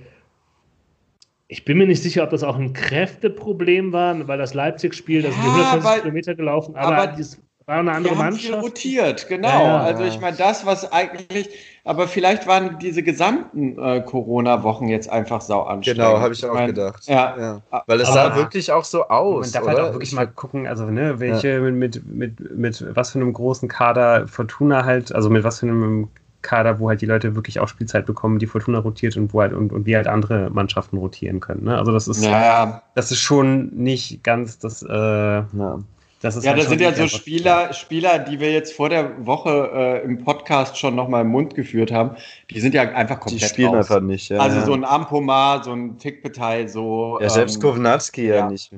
ich bin mir nicht sicher, ob das auch ein Kräfteproblem war, weil das Leipzig-Spiel, da sind die Ja, 120 weil- Kilometer gelaufen, aber, aber das war eine andere Wir haben viel Mannschaft. rotiert, genau. Ja, ja. also ich meine, das, was eigentlich, aber vielleicht waren diese gesamten äh, Corona-Wochen jetzt einfach sau anstrengend. Genau, habe ich auch mein, gedacht. Ja. Weil es sah wirklich auch so aus. Man darf oder? halt auch wirklich Ich- mal gucken, also ne, welche mit, mit, mit, mit was für einem großen Kader Fortuna halt, also mit was für einem Kader, wo halt die Leute wirklich auch Spielzeit bekommen, die Fortuna rotiert und wo halt und, und wie halt andere Mannschaften rotieren können. Ne? Also das ist, Ja, ja. das ist schon nicht ganz das, äh, Ja. Das ist Ja, halt das sind ja so Spieler, Spieler, die wir jetzt vor der Woche äh, im Podcast schon nochmal im Mund geführt haben. Die sind ja einfach Die komplett spielen raus. einfach nicht. Ja, also ja. so ein Ampomar, so ein Tickpeteil, so. ja, selbst ähm, Kownatski ja, ja. nicht.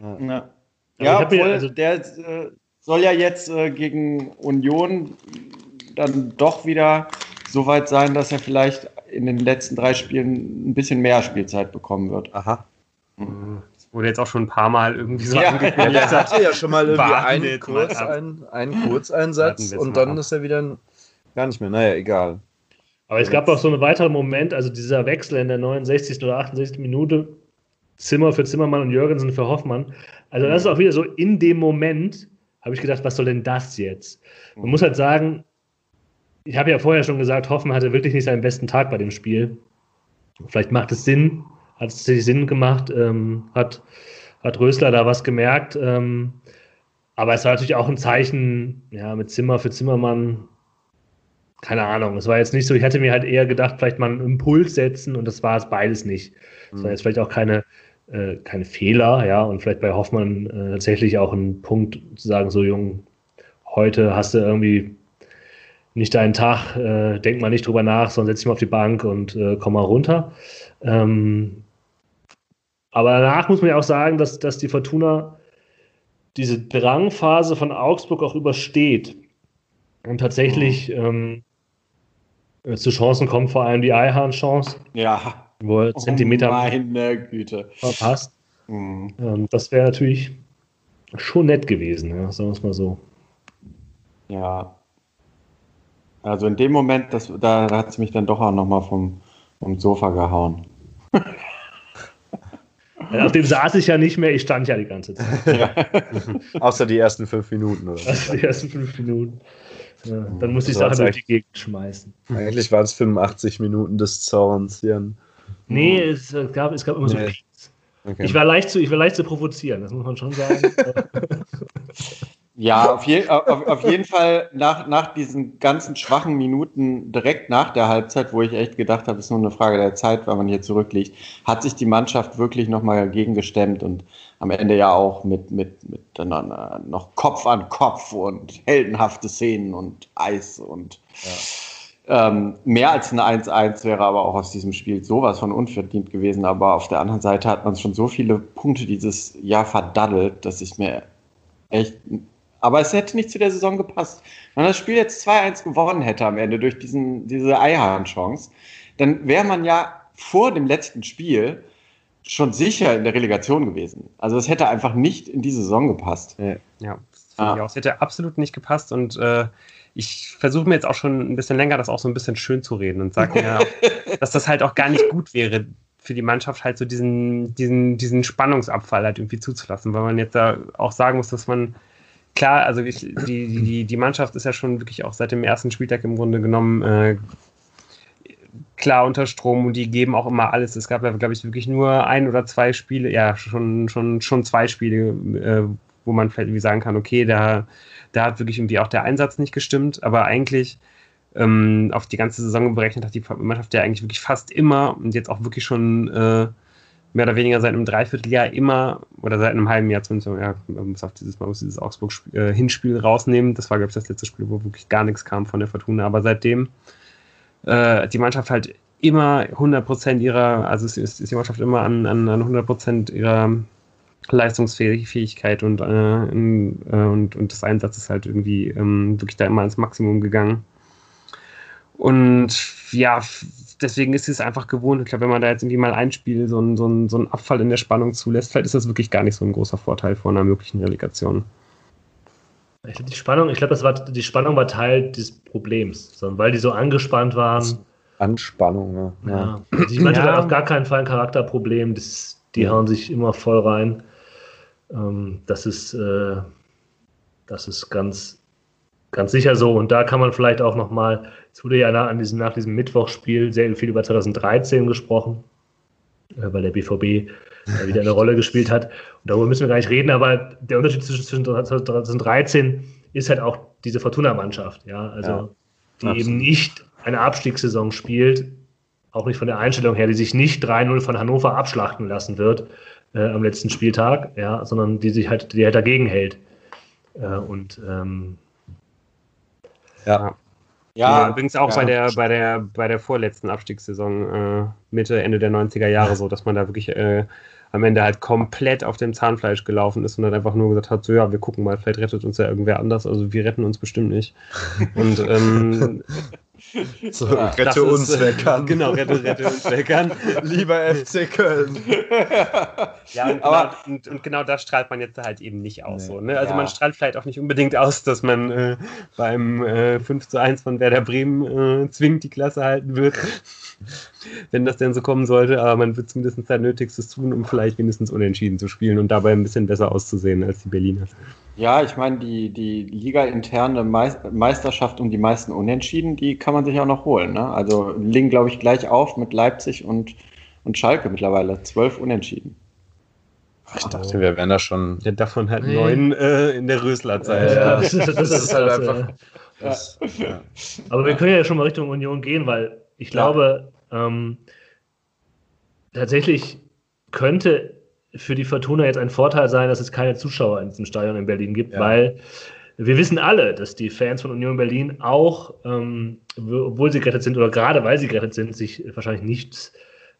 Ja, Aber ja ich hab mir- obwohl, also- der äh, soll ja jetzt äh, gegen Union dann doch wieder so weit sein, dass er vielleicht in den letzten drei Spielen ein bisschen mehr Spielzeit bekommen wird. Aha. Das wurde jetzt auch schon ein paar Mal irgendwie so Ja. angekündigt. Ja, der hatte ja schon mal irgendwie einen, Kurz, einen, einen Kurzeinsatz und dann ab. ist er wieder gar nicht mehr. Naja, egal. Aber es gab auch so einen weiteren Moment, also dieser Wechsel in der 69. oder 68. Minute, Zimmer für Zimmermann und Jürgensen für Hoffmann. Also das ist auch wieder so, in dem Moment habe ich gedacht, was soll denn das jetzt? Man muss halt sagen, ich habe ja vorher schon gesagt, Hoffmann hatte wirklich nicht seinen besten Tag bei dem Spiel. Vielleicht macht es Sinn, hat es sich Sinn gemacht, ähm, hat, hat Rösler da was gemerkt. Ähm, aber es war natürlich auch ein Zeichen, ja, mit Zimmer für Zimmermann, keine Ahnung, es war jetzt nicht so, ich hätte mir halt eher gedacht, vielleicht mal einen Impuls setzen und das war es beides nicht. Es war jetzt vielleicht auch keine, äh, keine Fehler, ja, und vielleicht bei Hoffmann äh, tatsächlich auch ein Punkt zu sagen, so Jung, heute hast du irgendwie nicht deinen Tag, äh, denk mal nicht drüber nach, sondern setz dich mal auf die Bank und äh, komm mal runter. Ähm, aber danach muss man ja auch sagen, dass, dass die Fortuna diese Drangphase von Augsburg auch übersteht und tatsächlich ähm, äh, zu Chancen kommt, vor allem die Eihahn-Chance, Ja. wo er Zentimeter Oh verpasst. Mhm. Ähm, das wäre natürlich schon nett gewesen, ja, sagen wir es mal so. Ja. Also in dem Moment, das, da, da hat es mich dann doch auch nochmal vom, vom Sofa gehauen. Auf dem saß ich ja nicht mehr, ich stand ja die ganze Zeit. Ja. Außer die ersten fünf Minuten, oder? Außer die ersten fünf Minuten. Ja, dann musste ich Sachen durch die Gegend schmeißen. Eigentlich waren es 85 Minuten des Zorns, Jan. Nee, es gab, es gab immer nee. so Peaks. Okay. Ich, war leicht zu, ich war leicht zu provozieren, das muss man schon sagen. Ja, auf, je, auf, auf, jeden Fall nach, nach diesen ganzen schwachen Minuten direkt nach der Halbzeit, wo ich echt gedacht habe, es ist nur eine Frage der Zeit, weil man hier zurückliegt, hat sich die Mannschaft wirklich nochmal dagegen gestemmt und am Ende ja auch mit, mit, mit noch Kopf an Kopf und heldenhafte Szenen und Eis und ja. ähm, mehr als ein 1-1 wäre aber auch aus diesem Spiel sowas von unverdient gewesen. Aber auf der anderen Seite hat man schon so viele Punkte dieses Jahr verdaddelt, dass ich mir echt aber es hätte nicht zu der Saison gepasst. Wenn man das Spiel jetzt 2-1 gewonnen hätte am Ende durch diesen, diese Eihahn-Chance, dann wäre man ja vor dem letzten Spiel schon sicher in der Relegation gewesen. Also es hätte einfach nicht in die Saison gepasst. Ja, ah. es hätte absolut nicht gepasst und äh, ich versuche mir jetzt auch schon ein bisschen länger das auch so ein bisschen schön zu reden und sage mir, dass das halt auch gar nicht gut wäre für die Mannschaft halt so diesen, diesen, diesen Spannungsabfall halt irgendwie zuzulassen, weil man jetzt da auch sagen muss, dass man klar, also ich, die, die, die Mannschaft ist ja schon wirklich auch seit dem ersten Spieltag im Grunde genommen äh, klar unter Strom und die geben auch immer alles. Es gab ja, glaube ich, wirklich nur ein oder zwei Spiele, ja, schon, schon, schon zwei Spiele, äh, wo man vielleicht irgendwie sagen kann, okay, da, da hat wirklich irgendwie auch der Einsatz nicht gestimmt, aber eigentlich ähm, auf die ganze Saison berechnet hat die Mannschaft ja eigentlich wirklich fast immer und jetzt auch wirklich schon äh, mehr oder weniger seit einem Dreivierteljahr immer oder seit einem halben Jahr zumindest, ja, man muss auch dieses, man muss dieses Augsburg-Hinspiel äh, rausnehmen. Das war, glaube ich, das letzte Spiel, wo wirklich gar nichts kam von der Fortuna. Aber seitdem äh, die Mannschaft halt immer 100% ihrer, also es ist, ist die Mannschaft immer an, an, an 100% ihrer Leistungsfähigkeit und, äh, äh, und, und des Einsatzes halt irgendwie ähm, wirklich da immer ans Maximum gegangen. Und ja, deswegen ist es einfach gewohnt. Ich glaube, wenn man da jetzt irgendwie mal ein Spiel so einen, so, einen, so einen Abfall in der Spannung zulässt, vielleicht ist das wirklich gar nicht so ein großer Vorteil vor einer möglichen Relegation. Ich glaube, die Spannung, ich glaube, das war die Spannung war Teil des Problems, sondern weil die so angespannt waren. Anspannung, ja. ja. Also ich meinte ja. auf gar keinen Fall ein Charakterproblem. Das, die hauen sich immer voll rein. Ähm, das ist, äh, das ist ganz, ganz sicher so. Und da kann man vielleicht auch nochmal es wurde ja nach, an diesem, nach diesem Mittwochsspiel sehr viel über 2013 gesprochen, äh, weil der BVB äh, wieder eine Rolle gespielt hat. Und darüber müssen wir gar nicht reden, aber der Unterschied zwischen 2013 ist halt auch diese Fortuna-Mannschaft, ja, also ja, die absolut. eben nicht eine Abstiegssaison spielt, auch nicht von der Einstellung her, die sich nicht 3-0 von Hannover abschlachten lassen wird äh, am letzten Spieltag, ja, sondern die sich halt, die halt dagegen hält. Äh, und ähm, ja. Ja, übrigens auch ja. bei der bei der bei der vorletzten Abstiegssaison äh, Mitte Ende der 90er Jahre so, dass man da wirklich äh, am Ende halt komplett auf dem Zahnfleisch gelaufen ist und dann einfach nur gesagt hat, so ja, wir gucken mal, vielleicht rettet uns ja irgendwer anders, also wir retten uns bestimmt nicht. Und ähm, So, ja, rette uns, ist, wer kann. Genau, rette, rette uns, wer kann. Lieber FC Köln. ja, und, Aber, genau, und, und, genau das strahlt man jetzt halt eben nicht aus. Nee, so, ne? Also ja. man strahlt vielleicht auch nicht unbedingt aus, dass man äh, beim äh, 5 zu 1 von Werder Bremen äh, zwingend die Klasse halten wird. Wenn das denn so kommen sollte, aber man wird zumindest sein Nötigstes tun, um vielleicht wenigstens unentschieden zu spielen und dabei ein bisschen besser auszusehen als die Berliner. Ja, ich meine, die, die Liga-interne Meisterschaft um die meisten Unentschieden, die kann man sich auch noch holen. Ne? Also liegen, glaube ich, gleich auf mit Leipzig und, und Schalke mittlerweile. Zwölf Unentschieden. Ich dachte, wir wären da schon. Ja, davon halt nee. neun äh, in der Rösler-Zeit. Ja, das, das, ist halt einfach. Das, ja. Aber wir können ja schon mal Richtung Union gehen, weil ich glaube, ähm, tatsächlich könnte für die Fortuna jetzt ein Vorteil sein, dass es keine Zuschauer in diesem Stadion in Berlin gibt, ja. weil wir wissen alle, dass die Fans von Union Berlin auch, ähm, obwohl sie gerettet sind oder gerade weil sie gerettet sind, sich wahrscheinlich nichts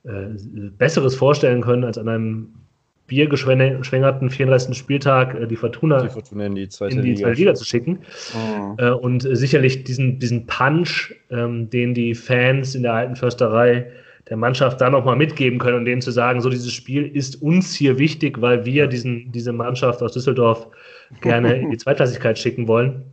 äh, Besseres vorstellen können, als an einem biergeschwängerten 34. Spieltag äh, die, Fortuna die Fortuna in die zweite, in die zweite Liga. Liga. zu schicken. Oh. Äh, und sicherlich diesen, diesen Punch, ähm, den die Fans in der alten Försterei der Mannschaft da nochmal mitgeben können und denen zu sagen, so dieses Spiel ist uns hier wichtig, weil wir diesen, diese Mannschaft aus Düsseldorf gerne in die Zweitklassigkeit schicken wollen.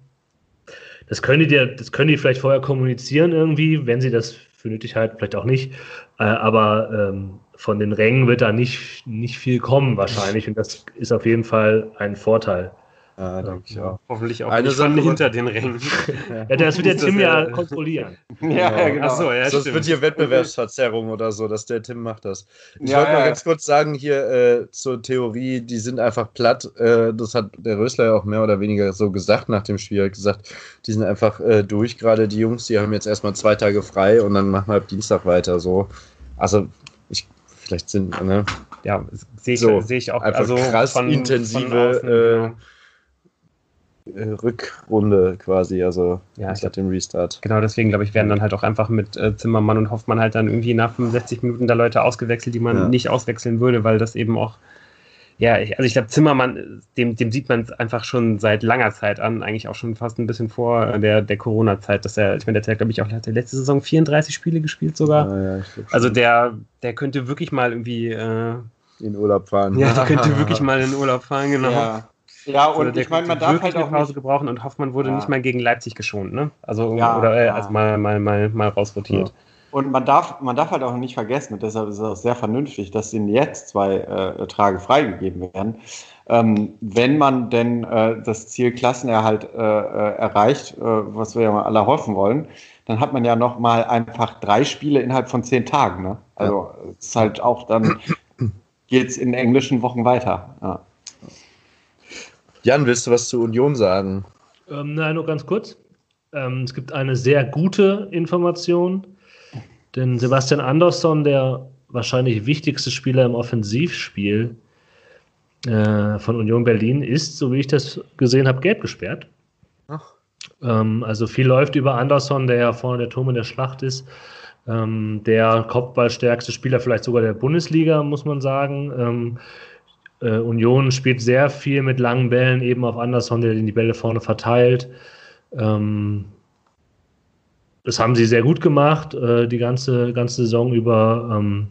Das können die, das können die vielleicht vorher kommunizieren irgendwie, wenn sie das für nötig halten, vielleicht auch nicht. Äh, aber ähm, von den Rängen wird da nicht, nicht viel kommen wahrscheinlich und das ist auf jeden Fall ein Vorteil. Ja, denke ich auch. Hoffentlich auch Eine Sache hinter den Rängen. ja, das wird der Tim ja kontrollieren. Ja, ja genau. Achso, ja, das wird hier Wettbewerbsverzerrung oder so, dass der Tim macht das. Ich ja, wollte mal ganz kurz sagen hier äh, zur Theorie, die sind einfach platt. Äh, das hat der Rösler ja auch mehr oder weniger so gesagt nach dem Spiel. Er hat gesagt, die sind einfach äh, durch, gerade die Jungs, die haben jetzt erstmal zwei Tage frei und dann machen wir ab Dienstag weiter. So. Also, ich, vielleicht sind, ne? Ja, sehe ich, so, seh ich auch. Einfach also krass von, intensive. Von außen, genau äh, Rückrunde quasi, also ja, seit dem Restart. Genau, deswegen glaube ich, werden dann halt auch einfach mit äh, Zimmermann und Hoffmann halt dann irgendwie nach 65 Minuten da Leute ausgewechselt, die man ja. nicht auswechseln würde, weil das eben auch, ja, also ich glaube, Zimmermann, dem, dem sieht man es einfach schon seit langer Zeit an, eigentlich auch schon fast ein bisschen vor der, der Corona-Zeit, dass er, ich meine, der hat, glaube ich, auch letzte Saison 34 Spiele gespielt sogar. Ja, ja, also der, der könnte wirklich mal irgendwie äh, in Urlaub fahren. Ja, der könnte wirklich mal in Urlaub fahren, genau. Ja. Ja, und ich meine, man darf halt auch Pause gebrauchen und Hoffmann wurde ja. nicht mal gegen Leipzig geschont, ne? Also ja, oder äh, ja. also mal mal mal mal rausrotiert. Und man darf, man darf halt auch nicht vergessen, und deshalb ist es auch sehr vernünftig, dass ihnen jetzt zwei äh, Tage freigegeben werden. Ähm, wenn man denn äh, das Ziel Klassenerhalt äh, äh erreicht, äh, was wir ja mal alle hoffen wollen, dann hat man ja noch mal einfach drei Spiele innerhalb von zehn Tagen. Ne? Also es ist halt auch dann geht es in englischen Wochen weiter. Ja. Jan, willst du was zur Union sagen? Ähm, nein, nur ganz kurz. Ähm, es gibt eine sehr gute Information, denn Sebastian Andersson, der wahrscheinlich wichtigste Spieler im Offensivspiel äh, von Union Berlin, ist, so wie ich das gesehen habe, gelb gesperrt. Ähm, also viel läuft über Andersson, der ja vorne der Turm in der Schlacht ist. Ähm, der Kopfballstärkste Spieler vielleicht sogar der Bundesliga, muss man sagen. Ähm, äh, Union spielt sehr viel mit langen Bällen eben auf Anderson, der die Bälle vorne verteilt. Ähm, das haben sie sehr gut gemacht, äh, die ganze, ganze Saison über. Ähm,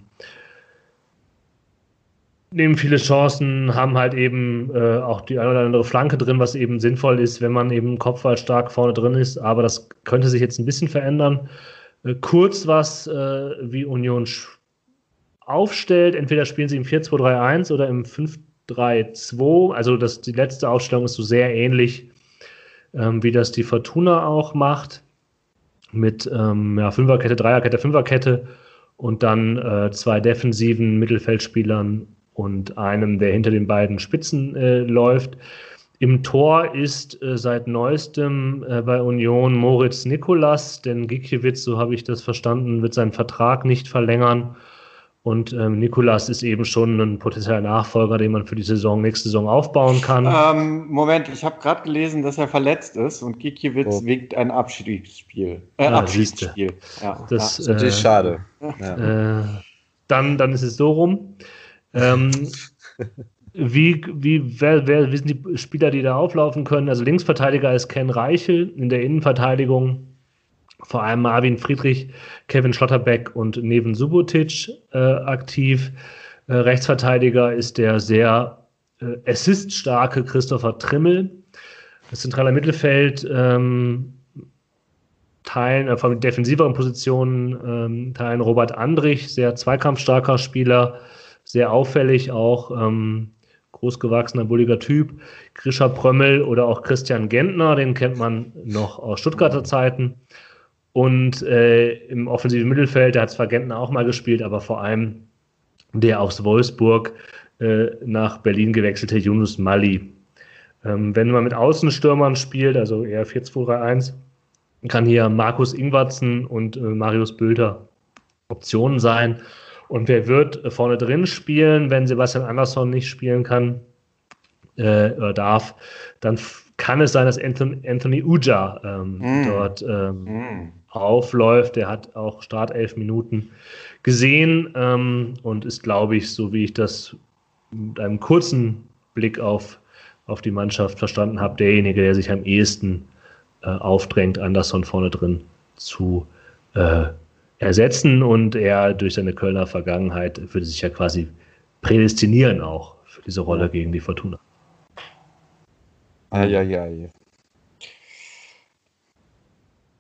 nehmen viele Chancen, haben halt eben äh, auch die eine oder andere Flanke drin, was eben sinnvoll ist, wenn man eben Kopfball stark vorne drin ist. Aber das könnte sich jetzt ein bisschen verändern. Äh, kurz was, äh, wie Union aufstellt. Entweder spielen sie im 4-2-3-1 oder im 5-3-2. Also das, die letzte Aufstellung ist so sehr ähnlich, ähm, wie das die Fortuna auch macht. Mit ähm, ja, Fünferkette, Dreierkette, Fünferkette und dann äh, zwei defensiven Mittelfeldspielern und einem, der hinter den beiden Spitzen äh, läuft. Im Tor ist äh, seit neuestem äh, bei Union Moritz Nikolas, denn Gikiewicz, so habe ich das verstanden, wird seinen Vertrag nicht verlängern. Und ähm, Nikolas ist eben schon ein potenzieller Nachfolger, den man für die Saison, nächste Saison aufbauen kann. Ähm, Moment, ich habe gerade gelesen, dass er verletzt ist und Gikiewicz oh. winkt ein Abschiedsspiel. Äh, ah, Abschiedsspiel. Ja, das, ja. Äh, ist schade. Ja. Äh, dann, dann ist es so rum. Ähm, wie, wie, wer, wer wissen die Spieler, die da auflaufen können? Also Linksverteidiger ist Ken Reichel, in der Innenverteidigung vor allem Marvin Friedrich, Kevin Schlotterbeck und Neven Subotic äh, aktiv. Äh, Rechtsverteidiger ist der sehr äh, assiststarke Christopher Trimmel. Das zentrale Mittelfeld ähm, teilen, äh, von defensiveren Positionen ähm, teilen Robert Andrich, sehr zweikampfstarker Spieler, sehr auffällig auch. Ähm, großgewachsener, bulliger Typ. Grisha Prömmel oder auch Christian Gentner, den kennt man noch aus Stuttgarter Zeiten. Und äh, im offensiven Mittelfeld, da hat zwar Gentner auch mal gespielt, aber vor allem der aus Wolfsburg äh, nach Berlin gewechselte Yunus Mali. Ähm, wenn man mit Außenstürmern spielt, also eher 4-2-3-1, kann hier Markus Ingwarzen und äh, Marius Bülter Optionen sein. Und wer wird vorne drin spielen, wenn Sebastian Andersson nicht spielen kann äh, oder darf? Dann kann es sein, dass Anthony, Anthony Uja ähm, mm. dort ähm, mm aufläuft. Der hat auch Startelf Minuten gesehen ähm, und ist, glaube ich, so wie ich das mit einem kurzen Blick auf, auf die Mannschaft verstanden habe, derjenige, der sich am ehesten äh, aufdrängt, Anderson vorne drin zu äh, ersetzen. Und er durch seine Kölner Vergangenheit würde sich ja quasi prädestinieren auch für diese Rolle gegen die Fortuna. Ah, ja, ja, ja.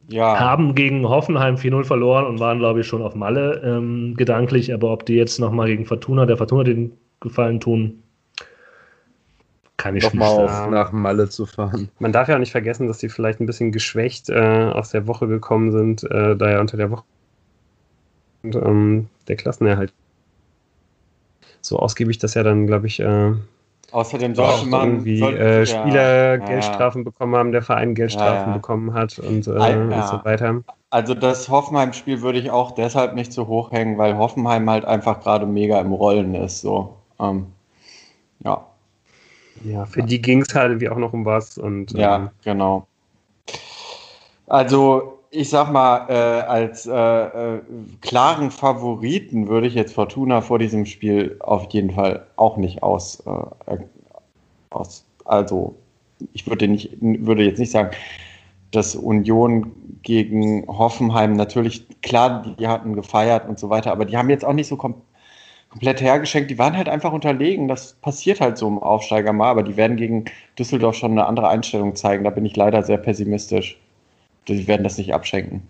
ja. haben gegen Hoffenheim 4-0 verloren und waren, glaube ich, schon auf Malle ähm, gedanklich. Aber ob die jetzt nochmal gegen Fortuna, der Fortuna den Gefallen tun, kann ich nicht sagen. nach Malle zu fahren. Man darf ja auch nicht vergessen, dass die vielleicht ein bisschen geschwächt äh, aus der Woche gekommen sind, äh, da ja unter der Woche und, ähm, der Klassenerhalt so ausgiebig, dass er dann, glaube ich, äh, Außerdem sollte man irgendwie äh, Spieler ja, Geldstrafen ja. bekommen haben, der Verein Geldstrafen ja, bekommen hat und, äh, und, so weiter. Also das Hoffenheim-Spiel würde ich auch deshalb nicht so hoch hängen, weil Hoffenheim halt einfach gerade mega im Rollen ist. So, ähm, ja. Ja, für die ging es halt irgendwie auch noch um was und. Ja, ähm, genau. Also ich sag mal, äh, als äh, äh, klaren Favoriten würde ich jetzt Fortuna vor diesem Spiel auf jeden Fall auch nicht aus. Äh, aus also, ich würde, nicht, würde jetzt nicht sagen, dass Union gegen Hoffenheim natürlich, klar, die hatten gefeiert und so weiter, aber die haben jetzt auch nicht so kom komplett hergeschenkt. Die waren halt einfach unterlegen. Das passiert halt so im Aufsteiger mal, aber die werden gegen Düsseldorf schon eine andere Einstellung zeigen. Da bin ich leider sehr pessimistisch die werden das nicht abschenken.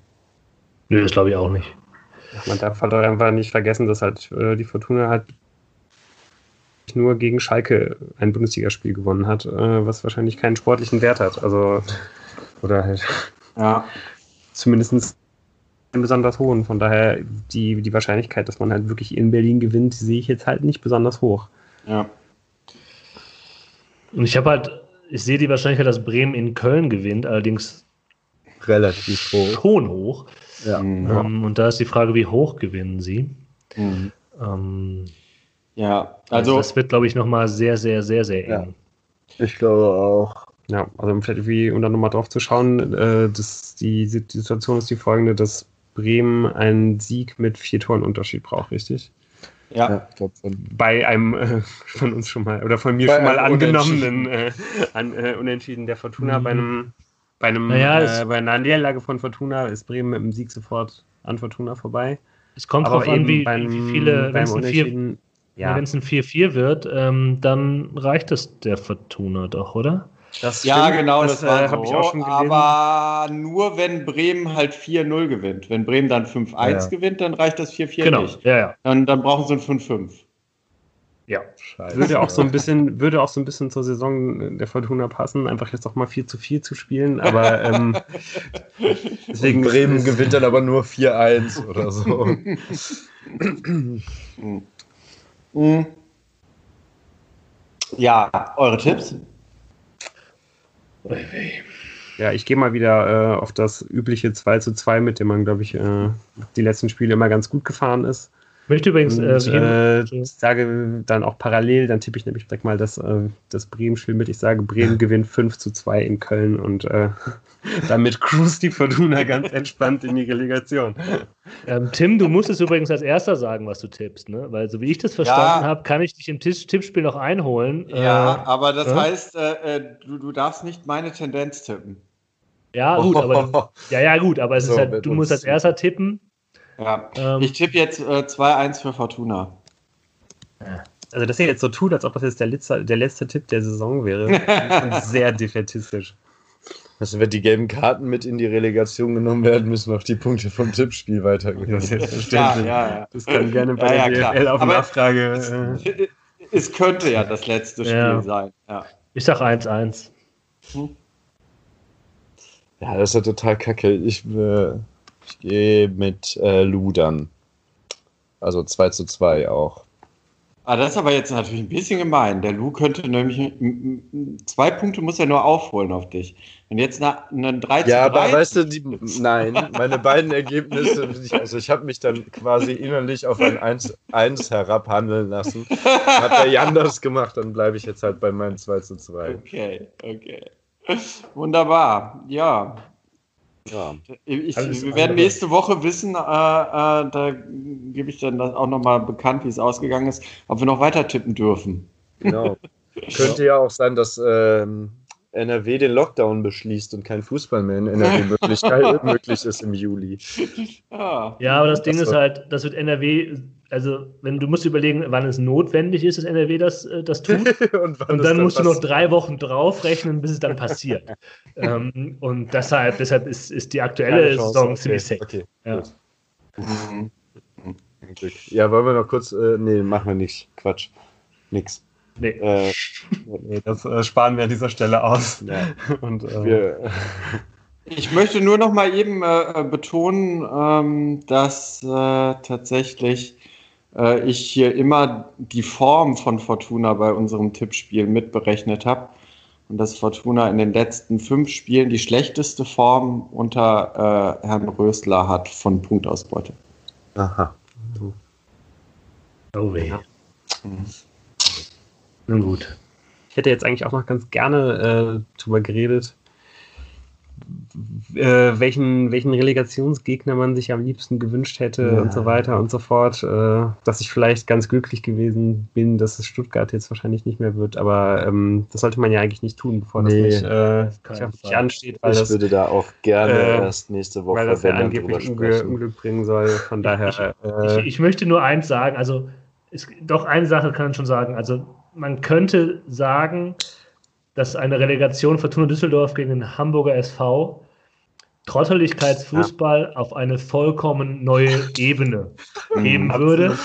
Nö, das glaube ich auch nicht. Man darf halt einfach nicht vergessen, dass halt äh, die Fortuna halt nur gegen Schalke ein Bundesligaspiel gewonnen hat, äh, was wahrscheinlich keinen sportlichen Wert hat. Also, oder halt. Ja. Zumindest einen besonders hohen. Von daher, die, die Wahrscheinlichkeit, dass man halt wirklich in Berlin gewinnt, sehe ich jetzt halt nicht besonders hoch. Ja. Und ich habe halt, ich sehe die Wahrscheinlichkeit, dass Bremen in Köln gewinnt, allerdings relativ hoch. Schon hoch. Ja. Mhm. Ähm, und da ist die Frage, wie hoch gewinnen sie? Mhm. Ähm, ja, also. Das wird, glaube ich, nochmal sehr, sehr, sehr, sehr eng. Ja. Ich glaube auch. Ja, also vielleicht wie, um da nochmal drauf zu schauen, äh, das, die, die Situation ist die folgende, dass Bremen einen Sieg mit vier Toren Unterschied braucht, richtig? Ja, ja ich Bei einem äh, von uns schon mal, oder von mir bei schon mal angenommenen äh, an, äh, Unentschieden der Fortuna mhm. bei einem bei, einem, naja, äh, bei einer Niederlage von Fortuna ist Bremen mit dem Sieg sofort an Fortuna vorbei. Es kommt darauf an, wie, beim, wie viele, wenn es ein 4-4 wird, ähm, dann reicht es der Fortuna doch, oder? Das ja, genau, das, das äh, habe so, ich auch schon gelesen. Aber nur wenn Bremen halt 4-0 gewinnt. Wenn Bremen dann 5-1 ja. gewinnt, dann reicht das 4-4 genau. nicht. Ja, ja. Dann, dann brauchen sie ein 5-5. Ja, Scheiße. würde auch so ein bisschen, würde auch so ein bisschen zur Saison der Fortuna passen, einfach jetzt auch mal 4 zu 4 zu spielen, aber ähm, deswegen Bremen gewinnt dann aber nur 4-1 oder so. ja, eure Tipps? Ja, ich gehe mal wieder äh, auf das übliche 2 zu 2, mit dem man, glaube ich, äh, die letzten Spiele immer ganz gut gefahren ist. Möchte übrigens. Und, äh, äh, ich sage dann auch parallel, dann tippe ich nämlich direkt mal das, äh, das Bremen-Spiel mit. Ich sage, Bremen gewinnt 5 zu 2 in Köln und äh, damit cruist die Fortuna ganz entspannt in die Relegation. Ähm, Tim, du musst es übrigens als erster sagen, was du tippst, ne? Weil so wie ich das verstanden ja. habe, kann ich dich im Tippspiel noch einholen. Ja, äh, aber das heißt, äh, du, du darfst nicht meine Tendenz tippen. Ja, gut, aber ja, ja, gut, aber es so, ist halt, du musst als erster tippen ja, ähm, ich tippe jetzt äh, 2-1 für Fortuna. Also, dass ihr jetzt so tut, als ob das jetzt der letzte, der letzte Tipp der Saison wäre, sehr defetistisch. Also, wenn die gelben Karten mit in die Relegation genommen werden, müssen auch die Punkte vom Tippspiel weitergehen. Das ist selbstverständlich. Ja, ja, ja. Das kann gerne bei ja, der DFL auf Nachfrage. Es, äh, es, könnte ja das letzte Spiel sein. Ja. Ich sag 1-1. Hm? Ja, das ist ja total kacke. Ich, äh, ich gehe mit äh, Ludern. Also 2 zu 2 auch. Ah, das ist aber jetzt natürlich ein bisschen gemein. Der Lu könnte nämlich zwei Punkte muss er nur aufholen auf dich. Und jetzt einen 3 zu Ja, aber weißt du, die, nein, meine beiden Ergebnisse, also ich habe mich dann quasi innerlich auf ein 1-1 herabhandeln lassen. Hat der Jan das gemacht, dann bleibe ich jetzt halt bei meinem 2 zu 2. Okay, okay. Wunderbar. Ja, ja. Ich, wir werden nächste Woche wissen, äh, äh, da gebe ich dann auch nochmal bekannt, wie es ausgegangen ist, ob wir noch weiter tippen dürfen. Genau. Könnte ja auch sein, dass ähm, NRW den Lockdown beschließt und kein Fußball mehr in NRW möglich, möglich ist im Juli. Ah. Ja, aber das, das Ding ist halt, das wird NRW also wenn du musst überlegen, wann es notwendig ist, dass NRW das, äh, das tut. und, und, dann, dann musst du noch drei Wochen draufrechnen, bis es dann passiert. ähm, und deshalb, deshalb ist, ist die aktuelle Saison okay. ziemlich safe. Okay. Ja. Mhm. ja, wollen wir noch kurz, äh, nee, machen wir nicht. Quatsch. Nix. Nee. Äh, nee das äh, sparen wir an dieser Stelle aus. Ja. Und, äh, wir, ich möchte nur noch mal eben äh, betonen, ähm, dass äh, tatsächlich äh, ich hier immer die Form von Fortuna bei unserem Tippspiel mitberechnet habe. Und dass Fortuna in den letzten fünf Spielen die schlechteste Form unter Herrn Rösler hat von Punktausbeute. Aha. Oh weh. Ja. Mhm. Nun gut. Ich hätte jetzt eigentlich auch noch ganz gerne äh, drüber geredet, äh, welchen, welchen Relegationsgegner man sich am liebsten gewünscht hätte ja. und so weiter und so fort. Äh, dass ich vielleicht ganz glücklich gewesen bin, dass es Stuttgart jetzt wahrscheinlich nicht mehr wird, aber ähm, das sollte man ja eigentlich nicht tun, bevor nee, das nicht, äh, nicht ansteht. Weil ich das, würde da auch gerne äh, erst nächste Woche weil das ja angeblich Unglück, Unglück bringen soll. Von daher. Ich, ich, ich möchte nur eins sagen, also es, doch eine Sache kann man schon sagen. Also man könnte sagen, dass eine Relegation Fortuna Düsseldorf gegen den Hamburger SV Trotteligkeitsfußball ja. auf eine vollkommen neue Ebene mhm. heben würde.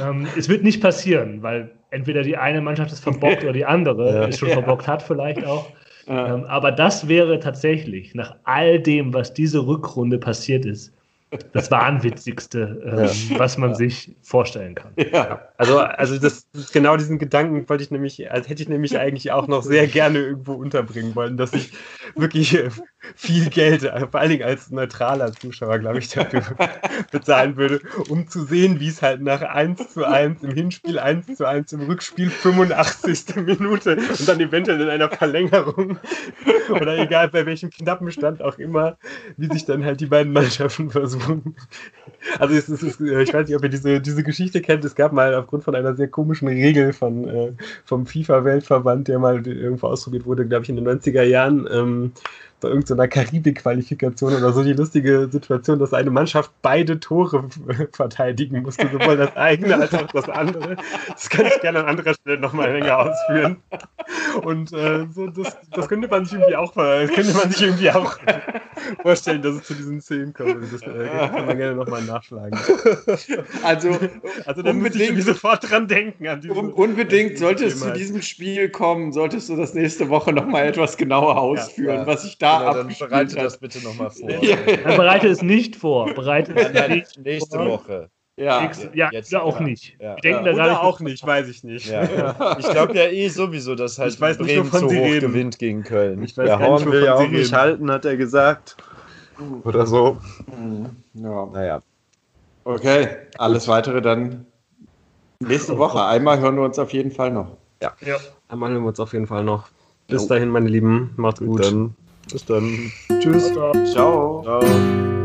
Ähm, es wird nicht passieren, weil entweder die eine Mannschaft ist verbockt oder die andere ja. es schon verbockt hat vielleicht auch. Ja. Ähm, aber das wäre tatsächlich nach all dem, was diese Rückrunde passiert ist, das Wahnwitzigste, ähm, was man ja. sich vorstellen kann. Ja. Also, also das, genau diesen Gedanken wollte ich nämlich, also hätte ich nämlich eigentlich auch noch sehr gerne irgendwo unterbringen wollen, dass ich wirklich viel Geld, vor allen Dingen als neutraler Zuschauer, glaube ich, dafür bezahlen würde, um zu sehen, wie es halt nach 1 zu 1 im Hinspiel, 1 zu 1 im Rückspiel, 85. Minute und dann eventuell in einer Verlängerung oder egal bei welchem knappen Stand auch immer, wie sich dann halt die beiden Mannschaften versuchen also es ist, äh, ich weiß nicht, ob ihr diese, diese Geschichte kennt. Es gab mal aufgrund von einer sehr komischen Regel von, äh, vom FIFA-Weltverband, der mal irgendwo ausprobiert wurde, glaube ich, in den 90er Jahren, ähm, bei irgendeiner Karibik-Qualifikation oder so die lustige Situation, dass eine Mannschaft beide Tore verteidigen musste, sowohl das eigene als auch das andere. Das kann ich gerne an anderer Stelle nochmal länger ausführen. Und äh, so, das, das könnte man sich irgendwie auch, könnte man sich irgendwie auch vorstellen, dass es zu diesen Szenen kommt. Das äh, kann man gerne nochmal nachschlagen. Also, also dann würde ich sofort dran denken. Diese, unbedingt, sollte es zu diesem Spiel kommen, solltest du das nächste Woche nochmal etwas genauer ausführen, ja, ja. was ich da genau, Dann bereite das bitte nochmal vor. Ja. Dann bereite es nicht vor. Bereite es nein, nicht nächste vor. Woche. Ja, ja, jetzt, oder auch nicht. Ja. Denken ja. da oder auch nicht, weiß ich nicht. Ja. Ich glaube ja eh sowieso, dass halt ich weiß Bremen nicht, zu hoch reden. gewinnt gegen Köln. Ich weiß Der Horn will ja auch nicht halten, hat er gesagt. Oder so. Mhm. Ja. Naja. Okay, alles weitere dann nächste Woche. Einmal hören wir uns auf jeden Fall noch. Ja, ja. einmal hören wir uns auf jeden Fall noch. Bis dahin, meine Lieben. Macht's gut. Dann. Bis dann. Tschüss. Ciao. Ciao.